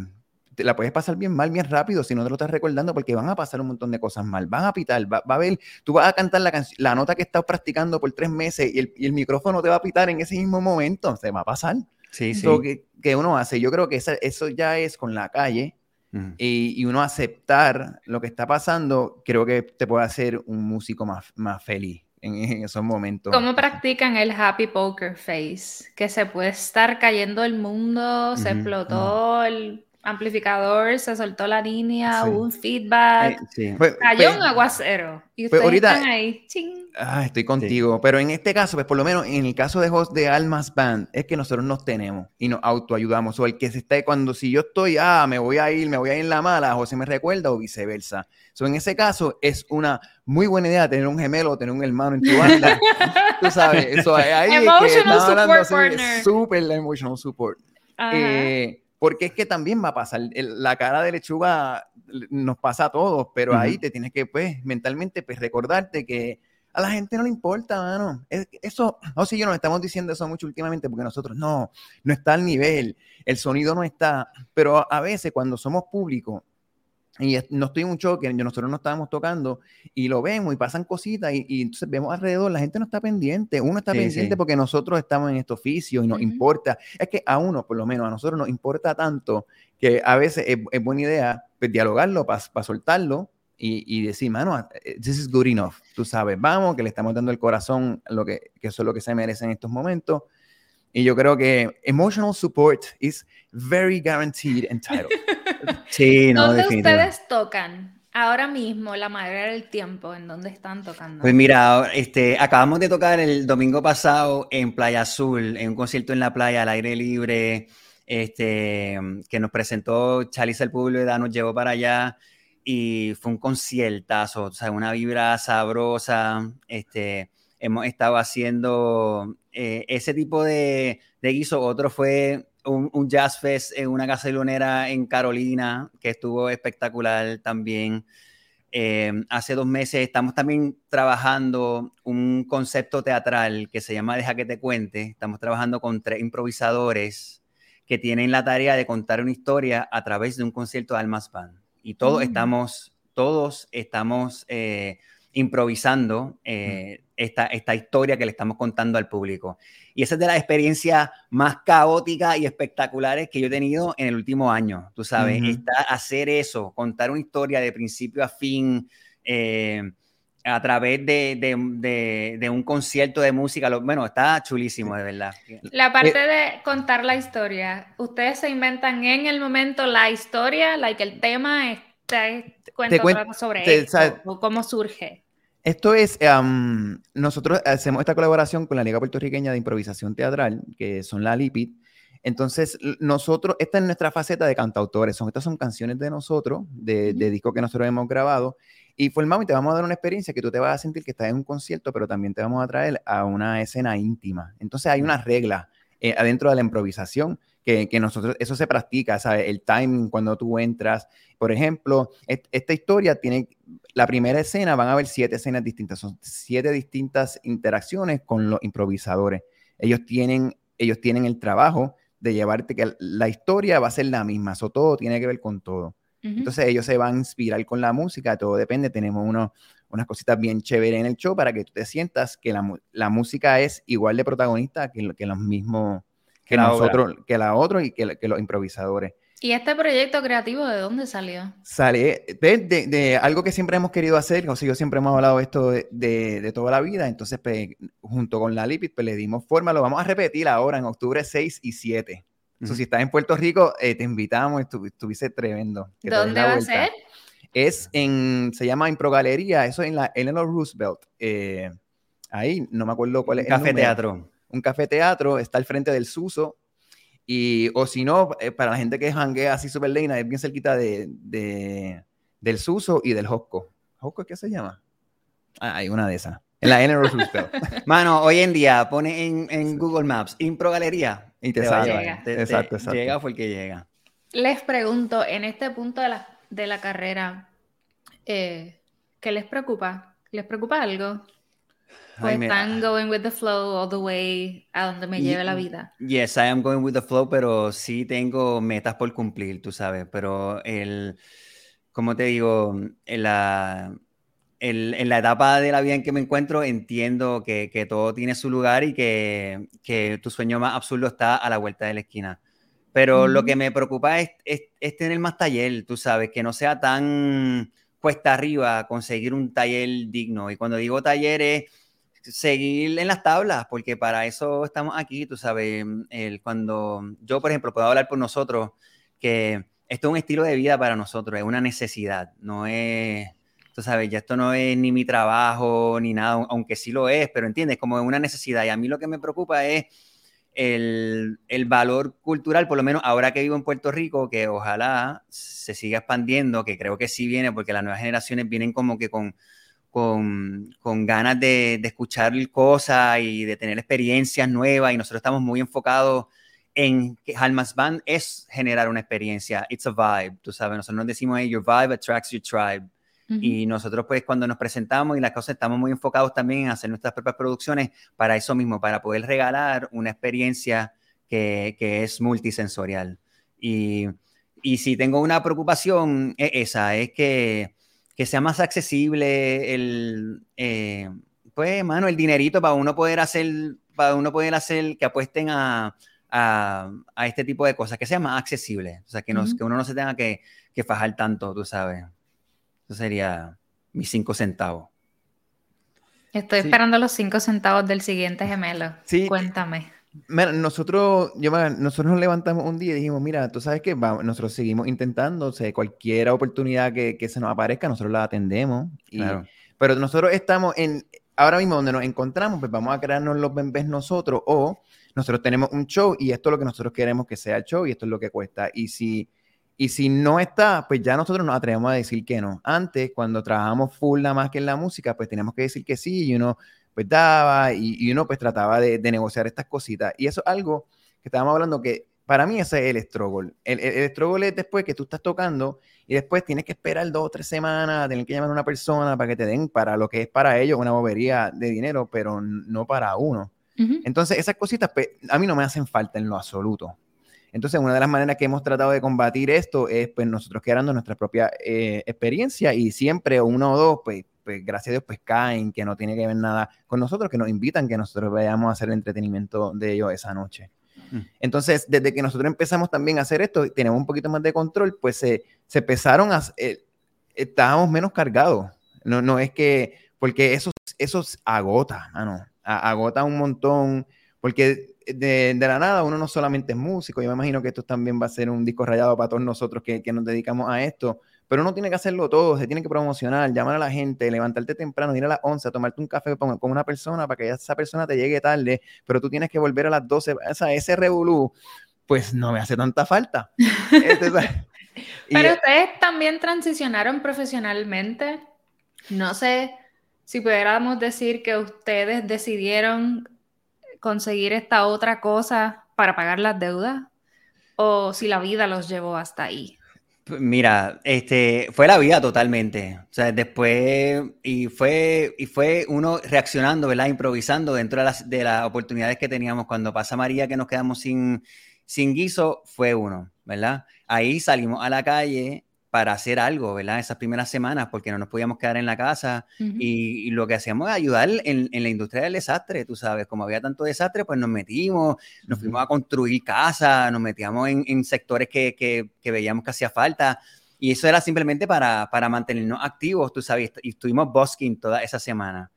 te la puedes pasar bien mal, bien rápido si no te lo estás recordando, porque van a pasar un montón de cosas mal. Van a pitar, va, a ver, tú vas a cantar la, la nota que estás practicando por tres meses y el, y el, micrófono te va a pitar en ese mismo momento, se va a pasar. Sí, sí. Que, que, uno hace, yo creo que eso ya es con la calle y, y, uno aceptar lo que está pasando, creo que te puede hacer un músico más, más feliz. en, esos momentos. ¿Cómo practican el happy poker face? Que se puede estar cayendo el mundo, se explotó el amplificador, se soltó la línea, hubo un feedback, eh, cayó un aguacero y ustedes están ahí, ching. Ah, estoy contigo, pero en este caso, pues por lo menos en el caso de host de Almas Band, es que nosotros nos tenemos y nos autoayudamos, o el que se está, cuando si yo estoy, ah, me voy a ir, me voy a ir en la mala, José me recuerda o viceversa. So, en ese caso es una muy buena idea tener un gemelo, tener un hermano en tu banda, tú sabes, eso ahí emotional support partner. Super emotional support. Eh, porque es que también va a pasar, la cara de lechuga nos pasa a todos, pero ahí te tienes que, pues, mentalmente, pues, recordarte que a la gente no le importa, mano. Eso, o si yo nos estamos diciendo eso mucho últimamente, porque nosotros no, no está al nivel, el sonido no está, pero a veces cuando somos públicos, y no estoy en un choque, nosotros no estábamos tocando y lo vemos y pasan cositas y, entonces vemos alrededor, la gente no está pendiente, uno está pendiente porque nosotros estamos en este oficio y nos importa, es que a uno, por lo menos a nosotros nos importa tanto que a veces es, buena idea pues, dialogarlo para soltarlo y, y, decir, mano, eh, this is good enough, tú sabes, vamos, que le estamos dando el corazón, lo que, que eso es lo que se merece en estos momentos. Y yo creo que emotional support is very guaranteed and titled. Sí, no, ¿Dónde ustedes tocan ahora mismo, la mayoría del tiempo? ¿En dónde están tocando? Pues mira, este, acabamos de tocar el domingo pasado en Playa Azul, en un concierto en la playa al aire libre, este, que nos presentó Chalice el Público, nos llevó para allá y fue un conciertazo, o sea, una vibra sabrosa, este, hemos estado haciendo eh, ese tipo de, de guiso, otro fue un, jazz fest en una casa lunera en Carolina, que estuvo espectacular también. Eh, hace dos meses estamos también trabajando un concepto teatral que se llama Deja que te cuente. Estamos trabajando con tres improvisadores que tienen la tarea de contar una historia a través de un concierto de Almas Band. Y todos mm. estamos, todos estamos eh, improvisando eh, esta, esta historia que le estamos contando al público. Y esa es de las experiencias más caóticas y espectaculares que yo he tenido en el último año. Tú sabes, hacer eso, contar una historia de principio a fin. Eh, a través de, de, de, un concierto de música. bueno, está chulísimo, de verdad. La parte eh, de contar la historia, ustedes se inventan en el momento la historia, like el tema, este, cuento sobre eso, cómo surge. Esto es, nosotros hacemos esta colaboración con la Liga Puertorriqueña de Improvisación Teatral, que son la LIPID. Entonces, nosotros, esta es nuestra faceta de cantautores. Son, estas son canciones de nosotros, de, de discos que nosotros hemos grabado. Y formamos y te vamos a dar una experiencia que tú te vas a sentir que estás en un concierto, pero también te vamos a traer a una escena íntima. Entonces, hay una regla eh, adentro de la improvisación que, que, nosotros, eso se practica, ¿sabes? El timing cuando tú entras. Por ejemplo, esta historia tiene la primera escena van a haber siete escenas distintas, son siete distintas interacciones con los improvisadores. Ellos tienen, ellos tienen el trabajo de llevarte que la historia va a ser la misma, eso todo tiene que ver con todo. Entonces ellos se van a inspirar con la música, todo depende, tenemos unos, unas cositas bien chéveres en el show para que tú te sientas que la, la música es igual de protagonista que, que los mismos, que, nosotros, que la otra y que, que los improvisadores. ¿Y este proyecto creativo de dónde salió? Sale de, de, algo que siempre hemos querido hacer, José y yo siempre hemos hablado esto de, de toda la vida, entonces pues, junto con la Lipid pues, le dimos forma, lo vamos a repetir ahora en octubre 6 y 7. Entonces, si estás en Puerto Rico, eh, te invitamos, estuviste tremendo. ¿Dónde va a ser? Es en, se llama Impro Galería, eso en la Eleanor Roosevelt. Eh, ahí, no me acuerdo cuál es. Café teatro. Un café teatro, está al frente del Suso, y, o si no, eh, para la gente que janguea así súper leina, es bien cerquita de, de, del Suso y del Hosco. ¿Hosco qué se llama? Ah, hay una de esas. En la N. Mano, hoy en día pone en, en Google Maps Impro Galería y te, sale. Llega. exacto, exacto. Llega porque llega. Les pregunto, en este punto de la, de la carrera, eh, ¿qué les preocupa? ¿Les preocupa algo? Pues están going with the flow all the way a donde me lleve la vida. Yes, I am going with the flow, pero sí tengo metas por cumplir, tú sabes. Pero el, como te digo, en la, en, la etapa de la vida en que me encuentro, entiendo que, que todo tiene su lugar y que, que, tu sueño más absurdo está a la vuelta de la esquina. Pero lo que me preocupa es, es, es tener más taller, tú sabes, que no sea tan cuesta arriba conseguir un taller digno. Y cuando digo talleres seguir en las tablas, porque para eso estamos aquí, tú sabes, el, cuando yo, por ejemplo, puedo hablar por nosotros, que esto es un estilo de vida para nosotros, es una necesidad, no es, tú sabes, ya esto no es ni mi trabajo ni nada, aunque sí lo es, pero entiendes, como es una necesidad. Y a mí lo que me preocupa es el, el, valor cultural, por lo menos ahora que vivo en Puerto Rico, que ojalá se siga expandiendo, que creo que sí viene, porque las nuevas generaciones vienen como que con con, con ganas de, de, escuchar cosas y de tener experiencias nuevas y nosotros estamos muy enfocados en que Almas Band es generar una experiencia, it's a vibe, tú sabes, nosotros nos decimos, hey, your vibe attracts your tribe. Y nosotros pues cuando nos presentamos y las cosas estamos muy enfocados también en hacer nuestras propias producciones para eso mismo, para poder regalar una experiencia que, que es multisensorial. Y, y si tengo una preocupación, es esa, es que que sea más accesible el, eh, pues, mano, el dinerito para uno poder hacer, para uno poder hacer que apuesten a, a, a este tipo de cosas, que sea más accesible, o sea, que, nos, que uno no se tenga que, que, fajar tanto, tú sabes. Eso sería mis cinco centavos. Estoy esperando los cinco centavos del siguiente gemelo. Sí. Cuéntame nosotros, yo, nosotros nos levantamos un día y dijimos, mira, tú sabes que nosotros seguimos intentando, o sea, cualquier oportunidad que, que, se nos aparezca, nosotros la atendemos. Pero nosotros estamos en, ahora mismo donde nos encontramos, pues vamos a crearnos los bebés nosotros o nosotros tenemos un show y esto es lo que nosotros queremos que sea el show y esto es lo que cuesta. Y si, y si no está, pues ya nosotros nos atrevemos a decir que no. Antes, cuando trabajamos full nada más que en la música, pues teníamos que decir que sí y uno pues daba y, uno pues trataba de, negociar estas cositas. Y eso es algo que estábamos hablando que para mí ese es el struggle. El, el, struggle es después que tú estás tocando y después tienes que esperar dos o tres semanas, tener que llamar a una persona para que te den para lo que es para ellos una bobería de dinero, pero no para uno. Entonces, esas cositas pues, a mí no me hacen falta en lo absoluto. Entonces, una de las maneras que hemos tratado de combatir esto es pues nosotros creando nuestra propia eh, experiencia y siempre uno o dos, pues pues gracias a Dios, pues caen, que no tiene que ver nada con nosotros, que nos invitan, que nosotros vayamos a hacer el entretenimiento de ellos esa noche. Mm. Entonces, desde que nosotros empezamos también a hacer esto, tenemos un poquito más de control, pues se, se empezaron a... Eh, estábamos menos cargados. No, no es que... Porque eso, eso agota, no agota un montón, porque de, de, la nada uno no solamente es músico, yo me imagino que esto también va a ser un disco rayado para todos nosotros que, que nos dedicamos a esto, pero uno tiene que hacerlo todo, se tiene que promocionar, llamar a la gente, levantarte temprano, ir a las 11, a tomarte un café con, una persona para que esa persona te llegue tarde, pero tú tienes que volver a las 12, o sea, ese revolú, pues no me hace tanta falta. Este, pero ustedes también transicionaron profesionalmente. No sé si pudiéramos decir que ustedes decidieron conseguir esta otra cosa para pagar las deudas o si la vida los llevó hasta ahí. Mira, este, fue la vida totalmente. O sea, después, y fue, y fue uno reaccionando, ¿verdad? Improvisando dentro de las, de las oportunidades que teníamos. Cuando pasa María que nos quedamos sin, sin guiso, fue uno, ¿verdad? Ahí salimos a la calle para hacer algo, ¿verdad? Esas primeras semanas, porque no nos podíamos quedar en la casa y, lo que hacíamos era ayudar en, en, la industria del desastre, tú sabes, como había tanto desastre, pues nos metimos, nos fuimos a construir casas, nos metíamos en, en sectores que, que, que, veíamos que hacía falta y eso era simplemente para, para mantenernos activos, tú sabes, y estuvimos busking toda esa semana.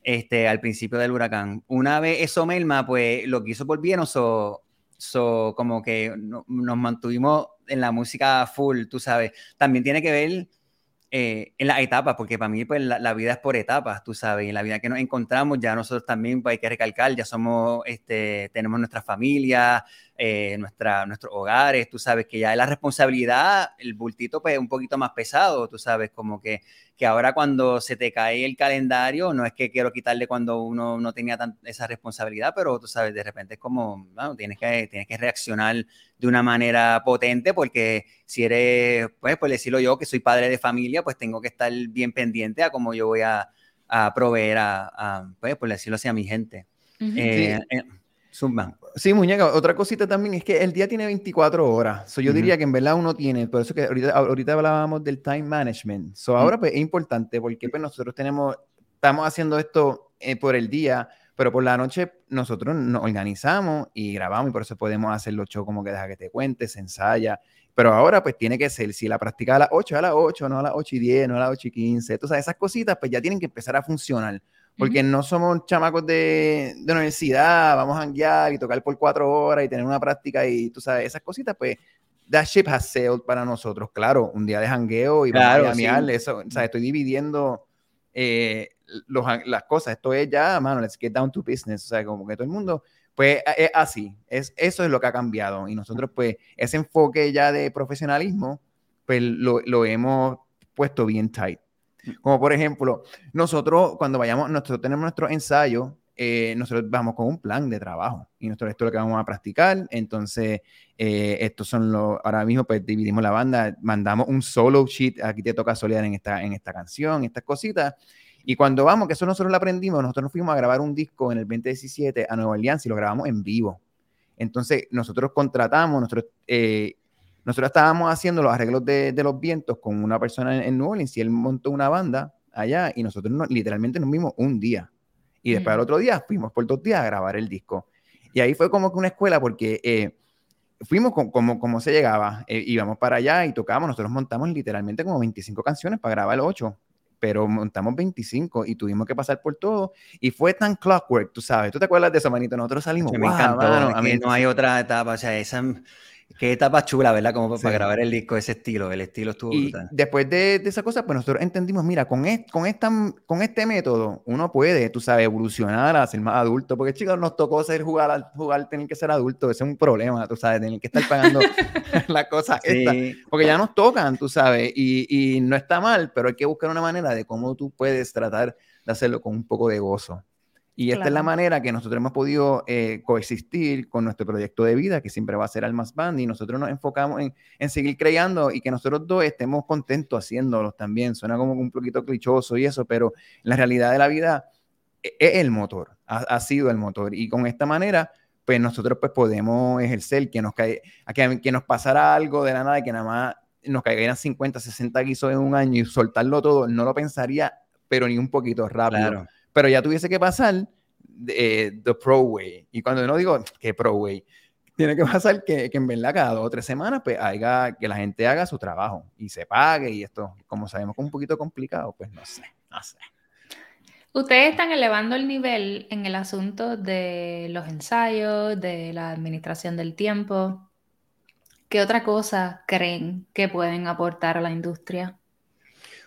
Este, al principio del huracán. Una vez eso, Melma, pues lo que hizo por bien, o So, como que nos mantuvimos en la música full, tú sabes. También tiene que ver eh, en las etapas, porque para mí pues, la, vida es por etapas, tú sabes. Y en la vida que nos encontramos, ya nosotros también pues, hay que recalcar, ya somos, este, tenemos nuestra familia, eh, nuestra, nuestros hogares, tú sabes que ya es la responsabilidad, el bultito pues un poquito más pesado, tú sabes, como que, que ahora cuando se te cae el calendario, no es que quiero quitarle cuando uno no tenía tan, esa responsabilidad, pero tú sabes, de repente es como, bueno, tienes que, tienes que reaccionar de una manera potente porque si eres, pues por decirlo yo, que soy padre de familia, pues tengo que estar bien pendiente a cómo yo voy a, a proveer a, pues por decirlo así, a mi gente. Sí, muñeca, otra cosita también es que el día tiene 24 horas. So, yo diría que en verdad uno tiene, por eso que ahorita, ahorita hablábamos del time management. So, ahora pues es importante porque pues nosotros tenemos, estamos haciendo esto eh, por el día, pero por la noche nosotros nos organizamos y grabamos y por eso podemos hacer los shows como que deja que te cuentes, se ensaya. Pero ahora pues tiene que ser, si la practica a las 8, a las 8, no a las 8 y 10, no a las 8 y 15. Entonces esas cositas pues ya tienen que empezar a funcionar porque no somos chamacos de, de universidad, vamos a hanguear y tocar por cuatro horas y tener una práctica y tú sabes, esas cositas, pues that ship has sailed para nosotros. Claro, un día de hangueo y claro, a eso, o sea, estoy dividiendo eh, los, las cosas. Esto es ya, mano, let's get down to business. O sea, como que todo el mundo, pues es así. Es, eso es lo que ha cambiado. Y nosotros, pues, ese enfoque ya de profesionalismo, pues lo, lo hemos puesto bien tight. Como por ejemplo, nosotros cuando vayamos, nosotros tenemos nuestro ensayo, eh, nosotros vamos con un plan de trabajo y nosotros esto es lo que vamos a practicar. Entonces, eh, estos son los, ahora mismo pues dividimos la banda, mandamos un solo sheet, aquí te toca solear en esta, en esta canción, estas cositas. Y cuando vamos, que eso nosotros lo aprendimos, nosotros nos fuimos a grabar un disco en el 2017 a Nueva Orleans y lo grabamos en vivo. Entonces, nosotros contratamos, nosotros eh, nosotros estábamos haciendo los arreglos de, los vientos con una persona en, en, New Orleans y él montó una banda allá y nosotros literalmente nos vimos un día. Y después al otro día fuimos por dos días a grabar el disco. Y ahí fue como que una escuela porque eh, fuimos como, como se llegaba. Eh, íbamos para allá y tocábamos. Nosotros montamos literalmente como 25 canciones para grabar 8 pero montamos 25 y tuvimos que pasar por todo y fue tan clockwork, tú sabes, ¿tú te acuerdas de eso, manito? Nosotros salimos, me encantó, a mí no hay otra etapa, o sea, esa Qué etapa chula, ¿verdad? Como para grabar el disco, ese estilo, el estilo estuvo y Después de, esa cosa, pues nosotros entendimos, mira, con, con, esta, con este método uno puede, tú sabes, evolucionar a ser más adulto, porque chicos, nos tocó ser jugar, jugar, tener que ser adulto, ese es un problema, tú sabes, tener que estar pagando las cosas sí. porque ya nos tocan, tú sabes, y, y no está mal, pero hay que buscar una manera de cómo tú puedes tratar de hacerlo con un poco de gozo. Y esta es la manera que nosotros hemos podido eh, coexistir con nuestro proyecto de vida, que siempre va a ser Almas Band, y nosotros nos enfocamos en, en seguir creando y que nosotros dos estemos contentos haciéndolos también. Suena como un poquito clichoso y eso, pero la realidad de la vida e, es el motor, ha, sido el motor. Y con esta manera, pues nosotros pues podemos ejercer que nos, cae, que, que nos pasara algo de la nada, que nada más nos caigan 50, 60 guisos en un año y soltarlo todo, no lo pensaría, pero ni un poquito rápido pero ya tuviese que pasar de, the pro way. Y cuando no digo que pro way, tiene que pasar que, en verdad cada dos o tres semanas pues haga, que la gente haga su trabajo y se pague y esto, como sabemos es un poquito complicado, pues no sé, no sé. Ustedes están elevando el nivel en el asunto de los ensayos, de la administración del tiempo. ¿Qué otra cosa creen que pueden aportar a la industria?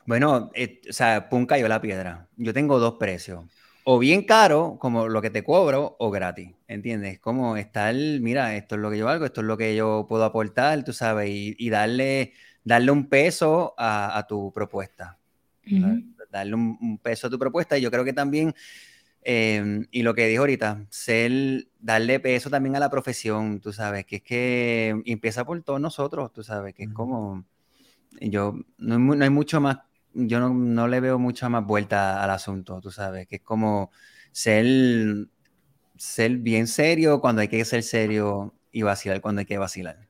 Bueno, eh, o sea, pum cayó la piedra. Yo tengo dos precios. O bien caro, como lo que te cobro, o gratis. ¿Entiendes? Como estar, mira, esto es lo que yo hago, esto es lo que yo puedo aportar, tú sabes, y, darle, darle un peso a, tu propuesta. Darle un, peso a tu propuesta. Y yo creo que también, em, y lo que dijo ahorita, ser, darle peso también a la profesión, tú sabes, que es que empieza por todos nosotros, tú sabes, que es como, yo, no no hay mucho más yo no, le veo mucha más vuelta al asunto, tú sabes, que es como ser, ser bien serio cuando hay que ser serio y vacilar cuando hay que vacilar.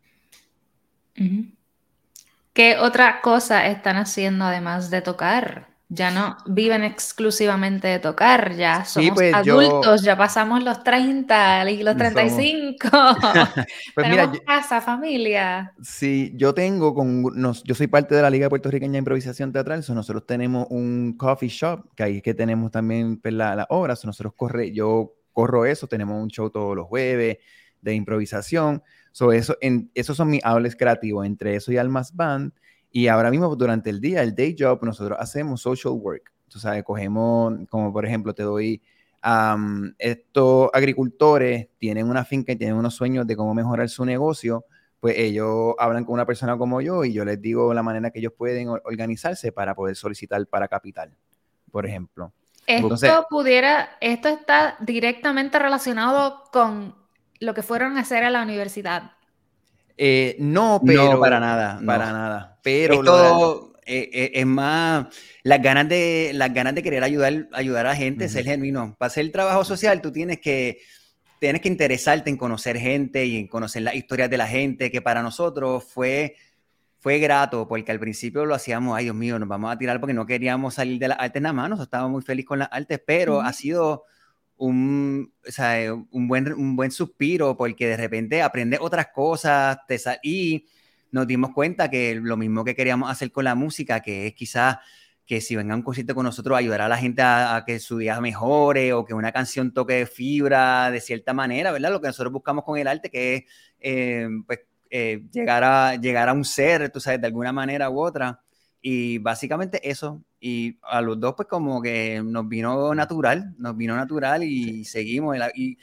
¿Qué otra cosa están haciendo además de tocar? Ya no viven exclusivamente de tocar, ya somos pues, adultos, ya pasamos los 30 y los 35. pues Tenemos mira, casa, familia. Sí, yo tengo con yo soy parte de la Liga Puertorriqueña de Improvisación Teatral, nosotros tenemos un coffee shop, que ahí es que tenemos también pues, la, la obra, nosotros corre, yo corro eso, tenemos un show todos los jueves de improvisación, so, eso, en, esos son mis hables creativos, entre eso y Almas Band, y ahora mismo durante el día, el day job, nosotros hacemos social work. Tú sabes, cogemos, como por ejemplo, te doy, estos agricultores tienen una finca y tienen unos sueños de cómo mejorar su negocio, pues ellos hablan con una persona como yo y yo les digo la manera que ellos pueden organizarse para poder solicitar para capital, por ejemplo. Esto pudiera, esto está directamente relacionado con lo que fueron a hacer a la universidad. Eh, no, pero. No, para nada. Para nada. Pero. Esto eh, eh, es más las ganas de, las ganas de querer ayudar, ayudar a gente, ser genuino. Para hacer el trabajo social, tú tienes que, tienes que interesarte en conocer gente y en conocer las historias de la gente, que para nosotros fue, fue grato, porque al principio lo hacíamos, ay Dios mío, nos vamos a tirar porque no queríamos salir de las artes nada más, nosotros estábamos muy felices con las artes, pero ha sido un, o sea, un, buen, un buen suspiro porque de repente aprendes otras cosas te y nos dimos cuenta que lo mismo que queríamos hacer con la música, que es quizás que si venga un concierto con nosotros ayudará a la gente a, que su día mejore o que una canción toque fibra de cierta manera, ¿verdad? Lo que nosotros buscamos con el arte, que es eh, pues, eh, llegar, a, llegar a un ser, tú sabes, de alguna manera u otra. Y básicamente eso. Y a los dos, pues como que nos vino natural, nos vino natural y seguimos. Y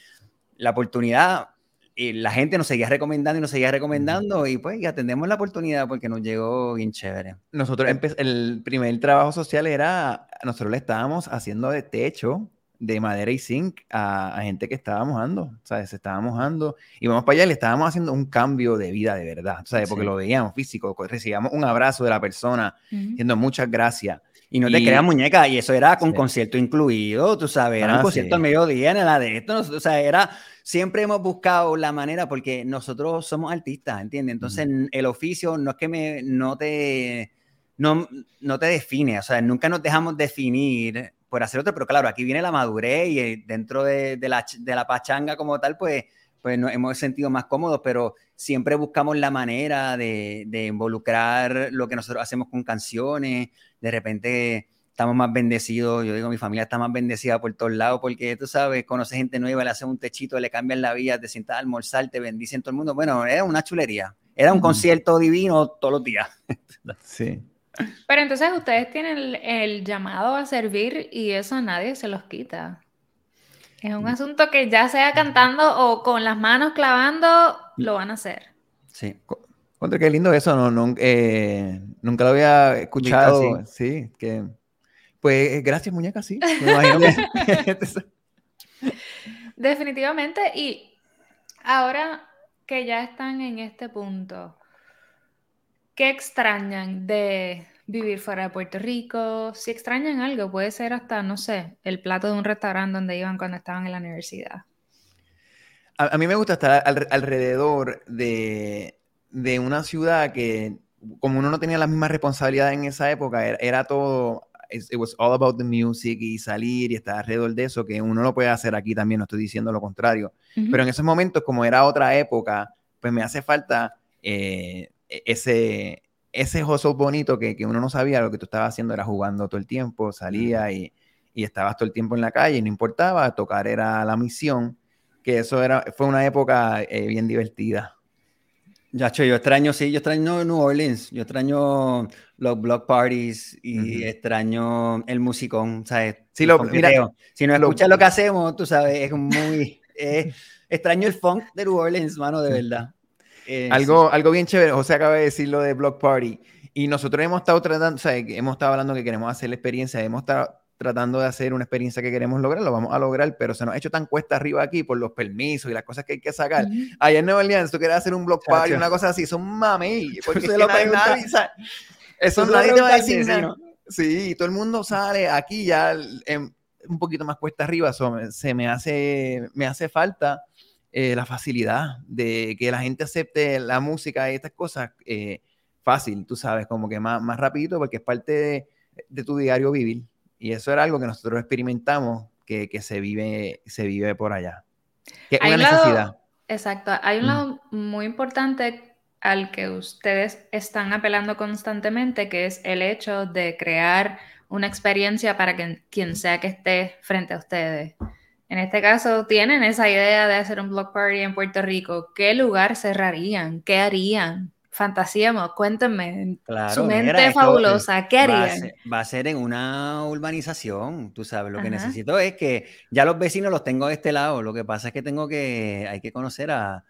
la oportunidad y la gente nos seguía recomendando y nos seguía recomendando y pues y atendemos la oportunidad porque nos llegó bien chévere. Nosotros, el primer trabajo social era, nosotros le estábamos haciendo de techo de madera y zinc a, gente que estaba mojando, ¿sabes? Se estaba mojando y vamos para allá y le estábamos haciendo un cambio de vida de verdad, ¿sabes? Porque lo veíamos físico, recibíamos un abrazo de la persona, diciendo muchas gracias. Y no te creas muñeca, y eso era con concierto incluido, tú sabes, era un ah, concierto al mediodía en la de esto, o sea, era, siempre hemos buscado la manera, porque nosotros somos artistas, ¿entiendes? Entonces, el oficio no es que me, no te, no, no te define, o sea, nunca nos dejamos definir por hacer otro, pero claro, aquí viene la madurez y eh, dentro de, de, la, de la pachanga como tal, pues pues nos hemos sentido más cómodos, pero siempre buscamos la manera de, de, involucrar lo que nosotros hacemos con canciones. De repente estamos más bendecidos, yo digo, mi familia está más bendecida por todos lados, porque tú sabes, conoces gente nueva, le hacen un techito, le cambian la vida, te sientas a almorzar, te bendicen todo el mundo. Bueno, era una chulería, era un concierto divino todos los días. sí. Pero entonces ustedes tienen el, el llamado a servir y eso nadie se los quita. Es un asunto que ya sea cantando o con las manos clavando, lo van a hacer. Sí. Contra, qué lindo eso, no, no eh, nunca lo había escuchado. Sí, que. Pues gracias, muñeca, sí. Definitivamente. Y ahora que ya están en este punto, ¿qué extrañan de vivir fuera de Puerto Rico, si extrañan algo, puede ser hasta, no sé, el plato de un restaurante donde iban cuando estaban en la universidad. A, mí me gusta estar alrededor de, una ciudad que, como uno no tenía las mismas responsabilidades en esa época, era, todo, it was all about the music y salir y estar alrededor de eso, que uno lo puede hacer aquí también, no estoy diciendo lo contrario. Pero en esos momentos, como era otra época, pues me hace falta eh, ese, ese hustle bonito que, que, uno no sabía, lo que tú estabas haciendo era jugando todo el tiempo, salía y, y, estabas todo el tiempo en la calle y no importaba, tocar era la misión, que eso era, fue una época eh, bien divertida. Ya, yo extraño, sí, yo extraño New Orleans, yo extraño los block parties y extraño el musicón, ¿sabes? Sí, lo, mira, si no escuchas lo que hacemos, tú sabes, es muy... extraño el funk de New Orleans, mano, de verdad. Eh, algo, algo bien chévere, José acaba de decir lo de Block Party. Y nosotros hemos estado tratando, o sea, hemos estado hablando que queremos hacer la experiencia, hemos estado tratando de hacer una experiencia que queremos lograr, lo vamos a lograr, pero se nos ha hecho tan cuesta arriba aquí por los permisos y las cosas que hay que sacar. Allá en Nueva Orleans, tú quieres hacer un block party, una cosa así, son mami, porque eso nadie, nadie, eso nadie te va a decir Sí, todo el mundo sale aquí ya un poquito más cuesta arriba, se me hace, me hace falta eh, la facilidad de que la gente acepte la música y estas cosas eh, fácil, tú sabes, como que más, más rápido porque es parte de, tu diario vivir. Y eso era algo que nosotros experimentamos que, que se, vive, se vive por allá. Que hay una necesidad. exacto, hay un mm. lado muy importante al que ustedes están apelando constantemente, que es el hecho de crear una experiencia para que, quien sea que esté frente a ustedes. En este caso, tienen esa idea de hacer un block party en Puerto Rico. ¿Qué lugar cerrarían? ¿Qué harían? Fantasíamos, cuéntenme. su mente fabulosa, ¿qué harían? Va a, ser, en una urbanización, tú sabes. Lo que necesito es que ya los vecinos los tengo de este lado. Lo que pasa es que tengo que, hay que conocer a,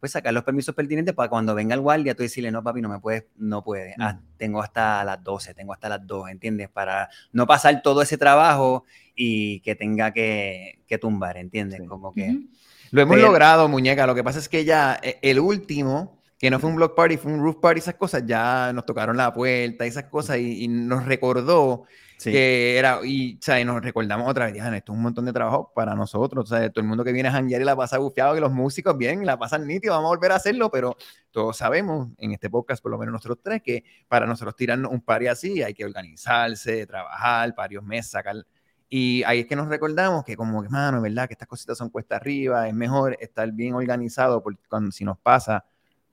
pues sacar los permisos pertinentes para cuando venga el guardia, tú decirle, no, papi, no me puedes, no puede. Ah, tengo hasta las 12, tengo hasta las 2, ¿entiendes? Para no pasar todo ese trabajo y que tenga que, que tumbar, ¿entiendes? Como que... Lo hemos logrado, muñeca. Lo que pasa es que ya eh, el último, que no fue un block party, fue un roof party, esas cosas, ya nos tocaron la puerta, esas cosas, y nos recordó que era, y, o nos recordamos otra vez, esto es un montón de trabajo para nosotros, o sea, todo el mundo que viene a janguear y la pasa bufiado, que los músicos bien, la pasan nítido, vamos a volver a hacerlo, pero todos sabemos, en este podcast, por lo menos nosotros tres, que para nosotros tirarnos un party así hay que organizarse, trabajar, varios meses, sacar... Y ahí es que nos recordamos que como que, mano, es verdad que estas cositas son cuesta arriba, es mejor estar bien organizado porque cuando si nos pasa,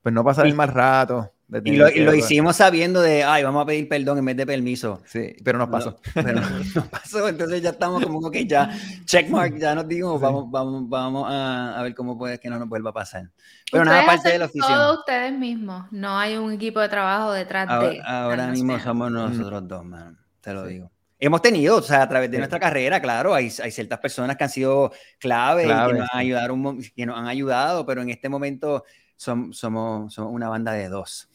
pues no pasar el mal rato. Y lo, hicimos sabiendo de, ay, vamos a pedir perdón en vez de permiso. Sí, pero nos pasó. pero nos pasó, entonces ya estamos como que ya, checkmark, ya nos dimos, vamos, vamos, vamos a, ver cómo puede que no nos vuelva a pasar. Pero nada, aparte de la oficina. Todos ustedes mismos, no hay un equipo de trabajo detrás de... Ahora mismo somos nosotros dos, man, te lo digo. Hemos tenido, o sea, a través de nuestra carrera, claro, hay, hay, ciertas personas que han sido clave, y que, nos han que nos han ayudado, pero en este momento somos, somos, una banda de dos.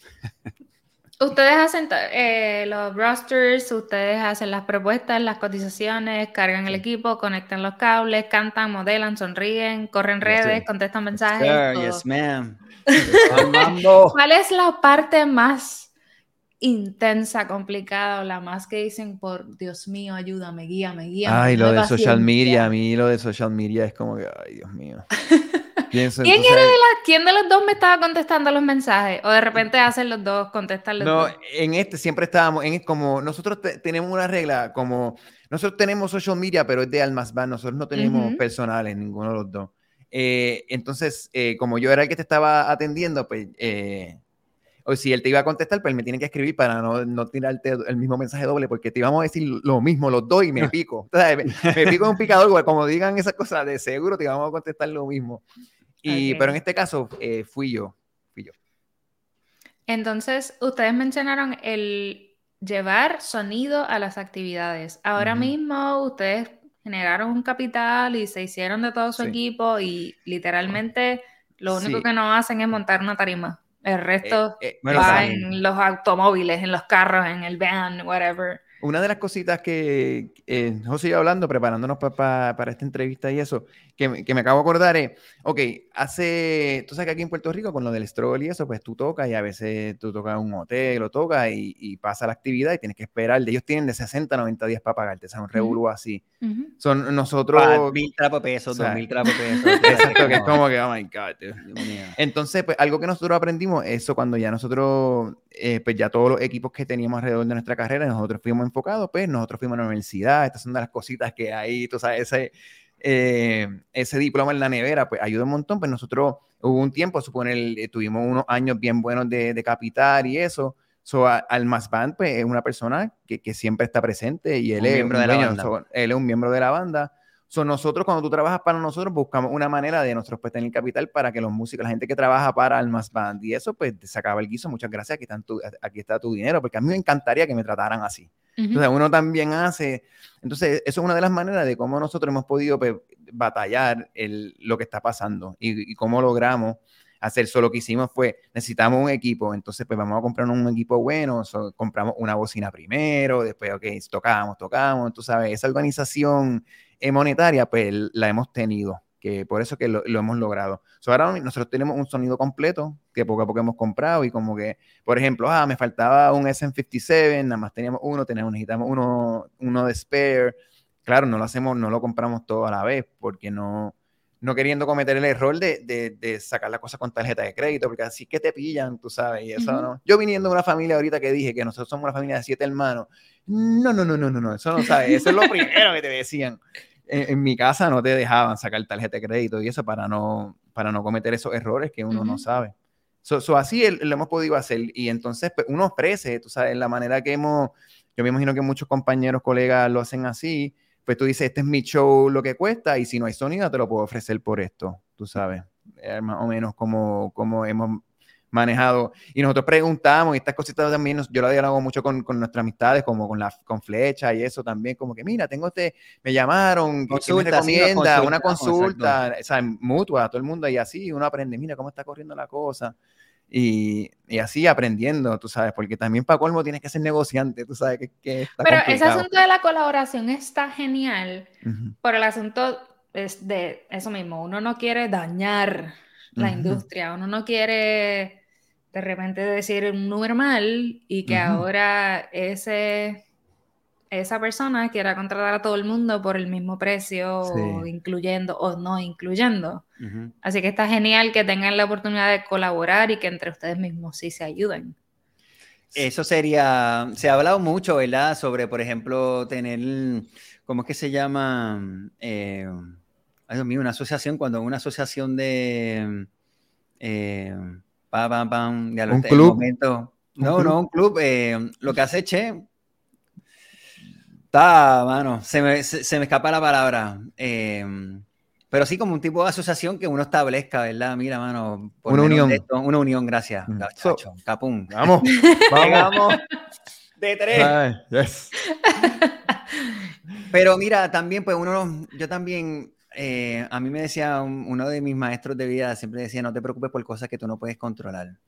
Ustedes hacen eh, los rosters, ustedes hacen las propuestas, las cotizaciones, cargan el equipo, conectan los cables, cantan, modelan, sonríen, corren redes, contestan mensajes. Yes, ma'am. ¿Cuál es la parte más intensa, complicada o la más que dicen por Dios mío, ayúdame, guíame, guíame? Ay, lo de social media, a mí lo de social media es como que, ay, Dios mío. ¿Quién, de los dos me estaba contestando los mensajes? ¿O de repente hacen los dos contestar los no, en este siempre estábamos, en como nosotros tenemos una regla, como nosotros tenemos social media, pero es de almas van, nosotros no tenemos personales, ninguno de los dos. Eh, entonces, eh, como yo era el que te estaba atendiendo, pues, eh, o si él te iba a contestar, pues él me tiene que escribir para no, no tirarte el mismo mensaje doble, porque te íbamos a decir lo mismo los dos y me pico. me, me, pico en un picador, como digan esas cosas, de seguro te íbamos a contestar lo mismo. Y, Pero en este caso eh, fui yo, fui yo. Entonces, ustedes mencionaron el llevar sonido a las actividades. Ahora mismo ustedes generaron un capital y se hicieron de todo su equipo y literalmente lo único que no hacen es montar una tarima. El resto eh, eh, va en los automóviles, en los carros, en el van, whatever. Una de las cositas que eh, José iba hablando, preparándonos para esta entrevista y eso, que, me acabo de acordar es, ok, hace, tú sabes que aquí en Puerto Rico con lo del stroll y eso, pues tú tocas y a veces tú tocas un hotel, lo tocas y, pasa la actividad y tienes que esperar. Ellos tienen de 60 a 90 días para pagarte, o sea, un revuelo así. Son nosotros... mil trapos pesos, dos mil trapos pesos. Exacto, que es como que, oh my God. Entonces, pues algo que nosotros aprendimos, eso cuando ya nosotros, eh, pues ya todos los equipos que teníamos alrededor de nuestra carrera, nosotros fuimos enfocados, pues nosotros fuimos a la universidad, estas son de las cositas que hay, tú sabes, ese eh, ese diploma en la nevera, pues ayuda un montón. Pues nosotros hubo un tiempo, supone, eh, tuvimos unos años bien buenos de, de capital y eso. So, al Band, pues es una persona que, que siempre está presente y él, es, miembro de la banda. él es un miembro de la banda. So, nosotros, cuando tú trabajas para nosotros, buscamos una manera de nosotros pues, tener capital para que los músicos, la gente que trabaja para Almas Band y eso, pues se acaba el guiso. Muchas gracias, aquí, están aquí está tu dinero, porque a mí me encantaría que me trataran así. Entonces, uno también hace. Entonces, eso es una de las maneras de cómo nosotros hemos podido pues, batallar el, lo que está pasando y, cómo logramos hacer eso. Lo que hicimos fue, necesitamos un equipo, entonces pues vamos a comprar un equipo bueno, compramos una bocina primero, después, ok, tocamos, tocamos, tú sabes, esa organización eh, monetaria, pues la hemos tenido, que por eso que lo, hemos logrado. ahora nosotros tenemos un sonido completo que poco a poco hemos comprado y como que, por ejemplo, ah, me faltaba un SM57, nada más teníamos uno, tenemos, necesitamos uno, uno de spare. Claro, no lo hacemos, no lo compramos todo a la vez porque no, no queriendo cometer el error de, de, sacar la cosa con tarjeta de crédito, porque así que te pillan, tú sabes, y eso no. Yo viniendo de una familia ahorita que dije que nosotros somos una familia de siete hermanos, no, no, no, no, no, no, eso no sabes, eso es lo primero que te decían en, mi casa no te dejaban sacar tarjeta de crédito y eso para no, para no cometer esos errores que uno no sabe. So, así lo hemos podido hacer y entonces pues, uno ofrece, tú sabes, la manera que hemos, yo me imagino que muchos compañeros, colegas lo hacen así, pues tú dices, este es mi show, lo que cuesta y si no hay sonido te lo puedo ofrecer por esto, tú sabes, más o menos como, como hemos manejado. Y nosotros preguntamos, y estas cositas también, yo lo hago mucho con, con, nuestras amistades, como con la con flecha y eso también, como que mira, tengo este, me llamaron, ¿qué me recomienda? una consulta, o sea, mutua, todo el mundo, y así uno aprende, mira cómo está corriendo la cosa. Y, y, así aprendiendo, tú sabes, porque también para colmo tienes que ser negociante, tú sabes que, que está Pero ese asunto de la colaboración está genial, por el asunto es de eso mismo, uno no quiere dañar la industria, uno no quiere de repente decir un número mal y que ahora ese, esa persona quiera contratar a todo el mundo por el mismo precio, incluyendo o no incluyendo. Así que está genial que tengan la oportunidad de colaborar y que entre ustedes mismos sí se ayuden. Eso sería, se ha hablado mucho, ¿verdad? Sobre, por ejemplo, tener, ¿cómo es que se llama? Eh, ay, Dios mío, una asociación, cuando una asociación de... Eh, Pa, pam, pam. Ya lo ¿Un club? Momento. No, no, un club. Eh, lo que hace Che. Está, mano. Se me, se, me escapa la palabra. Eh, pero sí como un tipo de asociación que uno establezca, ¿verdad? Mira, mano. una unión. una unión, gracias. Mm. capum. Vamos, vamos. de tres. Pero mira, también, pues uno, yo también eh, a mí me decía uno de mis maestros de vida, siempre decía, no te preocupes por cosas que tú no puedes controlar.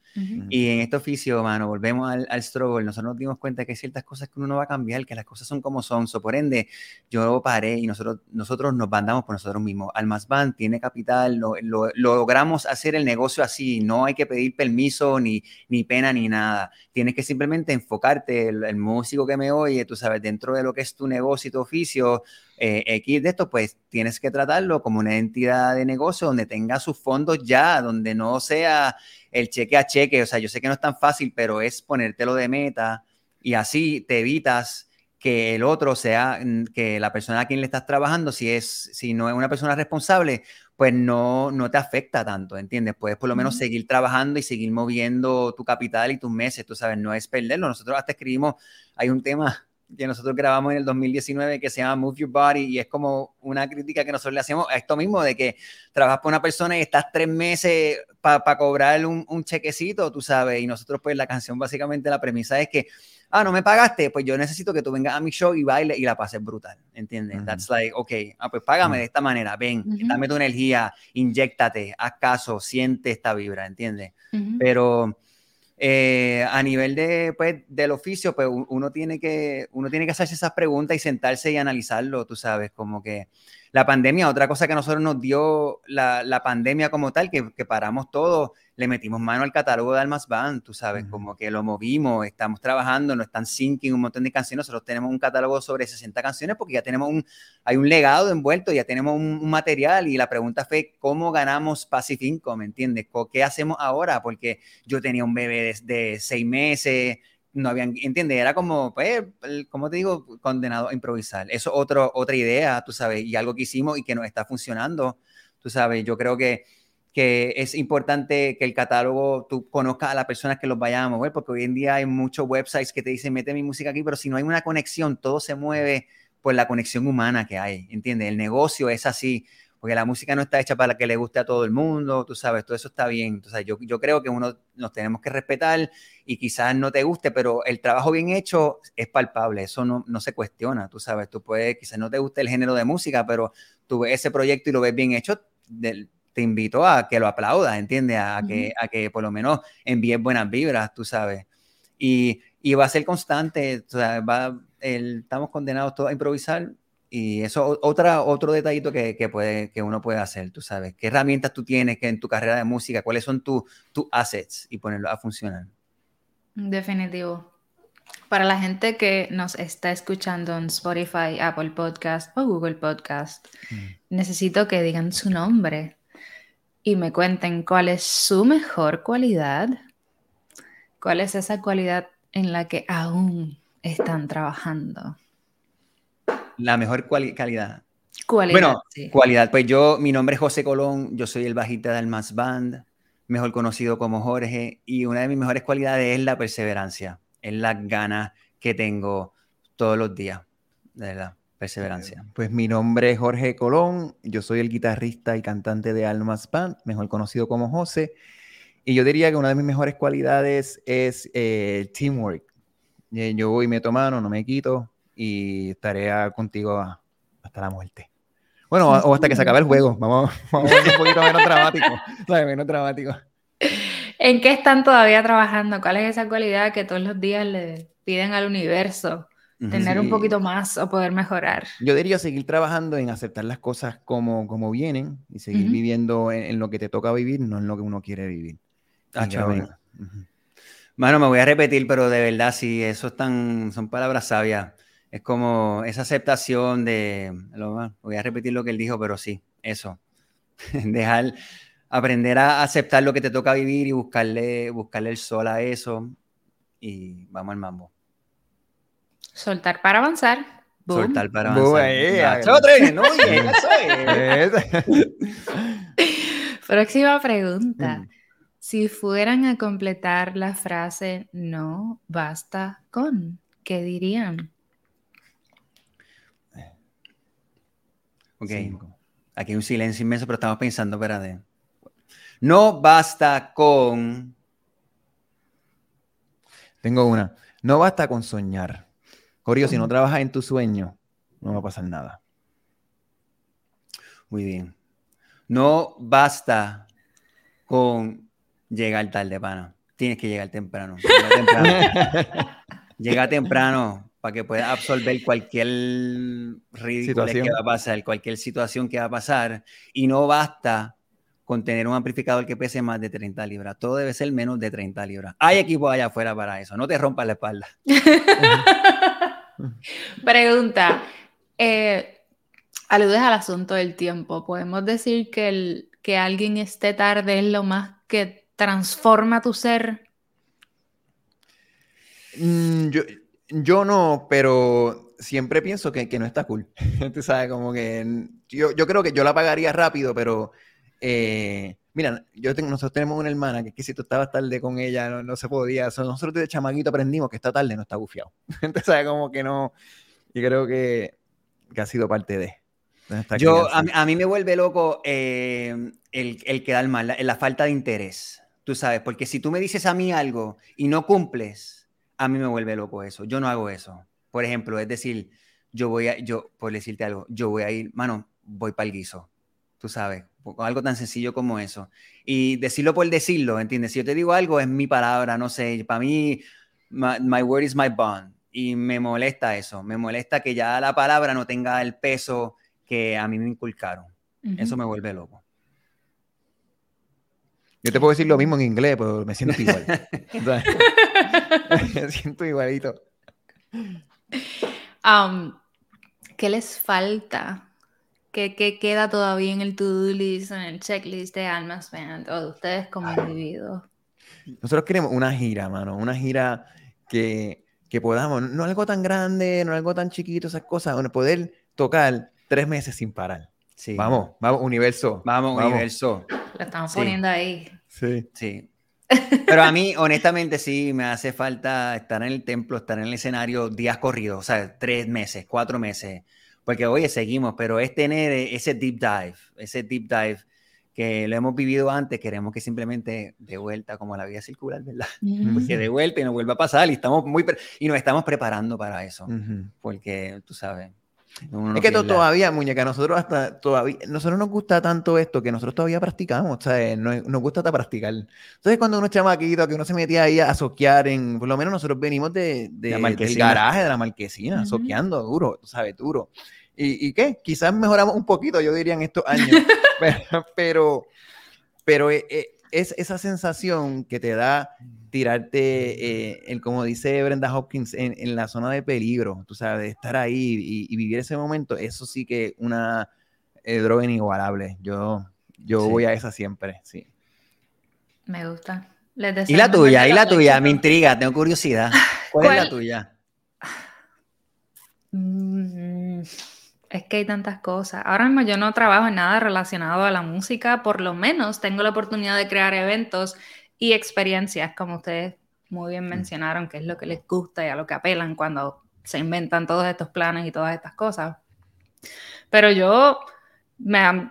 Y en este oficio, mano, volvemos al, al, struggle, nosotros nos dimos cuenta que hay ciertas cosas que uno no va a cambiar, que las cosas son como son. So, por ende, yo paré y nosotros, nosotros nos bandamos por nosotros mismos. Almas Band tiene capital, lo, logramos hacer el negocio así, no hay que pedir permiso, ni, ni pena, ni nada. Tienes que simplemente enfocarte, el, el músico que me oye, tú sabes, dentro de lo que es tu negocio y tu oficio, eh, X de esto, pues tienes que tratarlo como una entidad de negocio donde tenga sus fondos ya, donde no sea el cheque a cheque. O sea, yo sé que no es tan fácil, pero es ponértelo de meta y así te evitas que el otro sea, mm, que la persona a quien le estás trabajando, si, es, si no es una persona responsable, pues no, no te afecta tanto, ¿entiendes? Puedes por lo menos seguir trabajando y seguir moviendo tu capital y tus meses, tú sabes, no es perderlo. Nosotros hasta escribimos, hay un tema que nosotros grabamos en el 2019 que se llama Move Your Body y es como una crítica que nosotros le hacemos a esto mismo de que trabajas con una persona y estás tres meses para cobrar un, un, chequecito, tú sabes, y nosotros pues la canción básicamente la premisa es que, ah, no me pagaste, pues yo necesito que tú vengas a mi show y baile y la pases brutal, ¿entiendes? That's like, ok, ah, pues págame de esta manera, ven, dame tu energía, inyectate, haz caso, siente esta vibra, ¿entiendes? Pero eh, a nivel de, pues, del oficio, pues uno tiene, que, uno tiene que hacerse esas preguntas y sentarse y analizarlo, tú sabes, como que la pandemia, otra cosa que a nosotros nos dio la, la pandemia como tal, que, que, paramos todo, le metimos mano al catálogo de Almas Band, tú sabes, como que lo movimos, estamos trabajando, no están syncing un montón de canciones, nosotros tenemos un catálogo sobre 60 canciones porque ya tenemos un, hay un legado envuelto, ya tenemos un, material y la pregunta fue, ¿cómo ganamos Passive Income? ¿Me entiendes? ¿Qué hacemos ahora? Porque yo tenía un bebé de, de seis meses, no habían, ¿entiendes? Era como, pues, como te digo, condenado a improvisar. Eso es otra idea, tú sabes, y algo que hicimos y que nos está funcionando, tú sabes, yo creo que, que es importante que el catálogo, tú conozcas a las personas que los vayan a mover, porque hoy en día hay muchos websites que te dicen, mete mi música aquí, pero si no hay una conexión, todo se mueve por la conexión humana que hay, ¿entiendes? El negocio es así porque la música no está hecha para que le guste a todo el mundo, tú sabes, todo eso está bien. Entonces, yo, yo creo que uno nos tenemos que respetar y quizás no te guste, pero el trabajo bien hecho es palpable, eso no, no se cuestiona, tú sabes, tú puedes, quizás no te guste el género de música, pero tú ves ese proyecto y lo ves bien hecho, te invito a que lo aplaudas, ¿entiendes? A, que, a que por lo menos envíes buenas vibras, tú sabes. Y, y va a ser constante, o sea, va, el, estamos condenados todos a improvisar, y eso otra, otro detallito que, que, puede, que uno puede hacer, tú sabes, qué herramientas tú tienes que en tu carrera de música, cuáles son tus assets y ponerlo a funcionar. Definitivo. Para la gente que nos está escuchando en Spotify, Apple Podcast o Google Podcast, mm. necesito que digan su nombre y me cuenten cuál es su mejor cualidad, cuál es esa cualidad en la que aún están trabajando. La mejor calidad. Bueno, cualidad. Pues yo, mi nombre es José Colón, yo soy el bajista de Almas Band, mejor conocido como Jorge, y una de mis mejores cualidades es la perseverancia, es la ganas que tengo todos los días, de verdad, perseverancia. Pues mi nombre es Jorge Colón, yo soy el guitarrista y cantante de Almas Band, mejor conocido como José, y yo diría que una de mis mejores cualidades es el eh, teamwork. Eh, yo voy meto mano, no me quito, y estaré contigo hasta la muerte. Bueno, o hasta que se acabe el juego. Vamos, vamos a ver un poquito menos dramático. menos dramático. ¿En qué están todavía trabajando? ¿Cuál es esa cualidad que todos los días le piden al universo? Tener un poquito más o poder mejorar. Yo diría seguir trabajando en aceptar las cosas como, como vienen y seguir viviendo en, lo que te toca vivir, no en lo que uno quiere vivir. Ah, Bueno, me voy a repetir, pero de verdad, sí, eso están, son palabras sabias. Es como esa aceptación de, voy a repetir lo que él dijo, pero sí, eso, dejar, aprender a aceptar lo que te toca vivir y buscarle, buscarle el sol a eso y vamos al mambo. Soltar para avanzar. Soltar para avanzar. Próxima pregunta. Mm. Si fueran a completar la frase no basta con, ¿qué dirían? Ok. Aquí hay un silencio inmenso, pero estamos pensando, espérate. No basta con. Tengo una. No basta con soñar. Corio, si no trabajas en tu sueño, no va a pasar nada. Muy bien. No basta con llegar tarde, pana. Tienes que llegar temprano. Llega temprano. Llega temprano para que puedas absorber cualquier ridículo que va a pasar, cualquier situación que va a pasar. Y no basta con tener un amplificador que pese más de 30 libras. Todo debe ser menos de 30 libras. Hay equipos allá afuera para eso. No te rompas la espalda. Pregunta. Eh, aludes al asunto del tiempo. ¿Podemos decir que, el, que alguien esté tarde es lo más que transforma tu ser? Mm, yo, no, pero siempre pienso que, no está cool. Sabes, como que yo, yo creo que yo la pagaría rápido, pero eh, mira, yo tengo, nosotros tenemos una hermana que, que si tú estabas tarde con ella, no, se podía. nosotros de chamaguito aprendimos que está tarde, no está bufiado. Entonces, como que no. Y creo que, que ha sido parte de. Yo, a, mí me vuelve loco eh, el, el, quedar mal, la, la, falta de interés, tú sabes, porque si tú me dices a mí algo y no cumples, a mí me vuelve loco eso. Yo no hago eso. Por ejemplo, es decir, yo voy a, yo, por decirte algo, yo voy a ir, mano, voy para el guiso, tú sabes, algo tan sencillo como eso. Y decirlo por decirlo, ¿entiendes? Si yo te digo algo, es mi palabra, no sé, para mí, my, word is my bond. Y me molesta eso, me molesta que ya la palabra no tenga el peso que a mí me inculcaron. Eso me vuelve loco. Yo te puedo decir lo mismo en inglés, pero me siento igual. me siento igualito. Um, ¿Qué les falta ¿Qué, queda todavía en el to-do list, en el checklist de Almas Band o de ustedes como individuos? Nosotros queremos una gira, mano, una gira que, que podamos, no algo tan grande, no algo tan chiquito, esas cosas, poder tocar tres meses sin parar. Sí. Vamos, vamos, universo. Vamos, universo. Lo estamos poniendo ahí. Sí. Sí. Pero a mí, honestamente, sí me hace falta estar en el templo, estar en el escenario días corridos, o sea, tres meses, cuatro meses porque oye, seguimos, pero es tener ese deep dive, ese deep dive que lo hemos vivido antes, queremos que simplemente de vuelta como la vida circular, ¿verdad? Que de vuelta y nos vuelva a pasar y estamos muy y nos estamos preparando para eso, porque tú sabes. es que todavía, muñeca, nosotros hasta todavía, nosotros nos gusta tanto esto que nosotros todavía practicamos, ¿sabes? Nos, nos gusta hasta practicar. Entonces, cuando uno es chamaquito, que uno se metía ahí a soquear en, por lo menos nosotros venimos de, de del garaje de la marquesina, soqueando duro, ¿sabes? Duro. ¿Y, qué? Quizás mejoramos un poquito, yo diría, en estos años. pero, pero, eh, eh, es esa sensación que te da tirarte, eh, el, como dice Brenda Hopkins, en, la zona de peligro, tú sabes, de estar ahí y, vivir ese momento, eso sí que una droga inigualable. Yo, yo voy a esa siempre, sí. Me gusta. y la tuya, y la tuya, me intriga, tengo curiosidad. ¿Cuál, es la tuya? Mm, es que hay tantas cosas. Ahora mismo yo no trabajo en nada relacionado a la música, por lo menos tengo la oportunidad de crear eventos y experiencias, como ustedes muy bien mm. mencionaron, que es lo que les gusta y a lo que apelan cuando se inventan todos estos planes y todas estas cosas. Pero yo me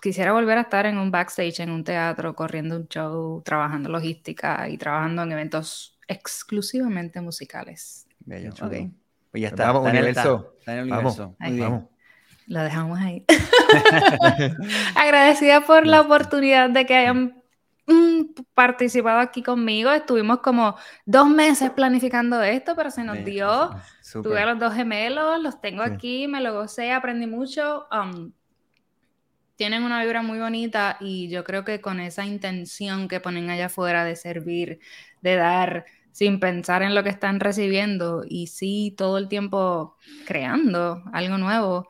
quisiera volver a estar en un backstage, en un teatro, corriendo un show, trabajando logística y trabajando en eventos exclusivamente musicales. Bello. Okay. Pues ya está. Vamos, universo. Está, en el universo. Vamos, vamos. Lo dejamos ahí. Agradecida por la oportunidad de que hayan mm, participado aquí conmigo. Estuvimos como dos meses planificando esto, pero se nos dio. Tuve a los dos gemelos, los tengo aquí, me lo gocé, aprendí mucho. Um, tienen una vibra muy bonita y yo creo que con esa intención que ponen allá afuera de servir, de dar, sin pensar en lo que están recibiendo y sí todo el tiempo creando algo nuevo,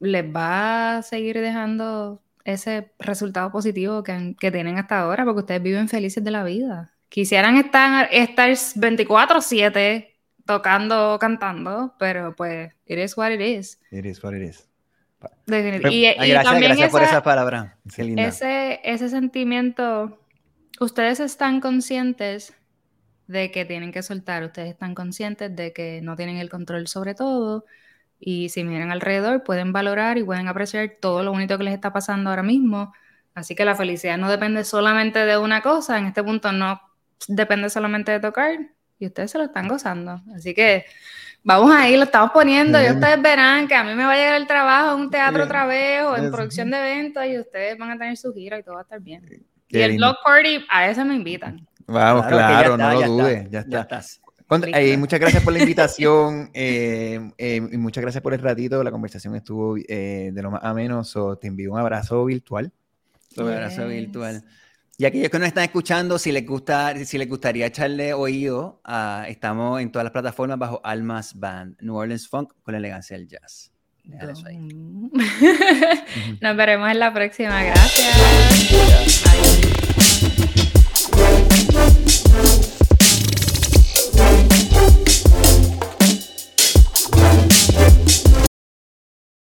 les va a seguir dejando ese resultado positivo que, tienen hasta ahora, porque ustedes viven felices de la vida. Quisieran estar, estar 24/7 tocando, cantando, pero pues, it is what it is. It is what it is. Y, gracias, por esa palabra. Ese, ese sentimiento, ustedes están conscientes de que tienen que soltar, ustedes están conscientes de que no tienen el control sobre todo y si miran alrededor pueden valorar y pueden apreciar todo lo bonito que les está pasando ahora mismo. Así que la felicidad no depende solamente de una cosa, en este punto no depende solamente de tocar y ustedes se lo están gozando. Así que vamos ahí, lo estamos poniendo y ustedes verán que a mí me va a llegar el trabajo en un teatro otra vez o en producción de eventos y ustedes van a tener su gira y todo va a estar bien. Y el blog party, a eso me invitan. Vamos, claro, no lo dudes, ya, está. muchas gracias por la invitación eh, eh, y muchas gracias por el ratito. La conversación estuvo eh, de lo más ameno. te envío un abrazo virtual. Un abrazo virtual. Y aquellos que nos están escuchando, si les, gusta, si les gustaría echarle oído, estamos en todas las plataformas bajo Almas Band, New Orleans Funk con la elegancia del jazz. Nos veremos en la próxima. Gracias.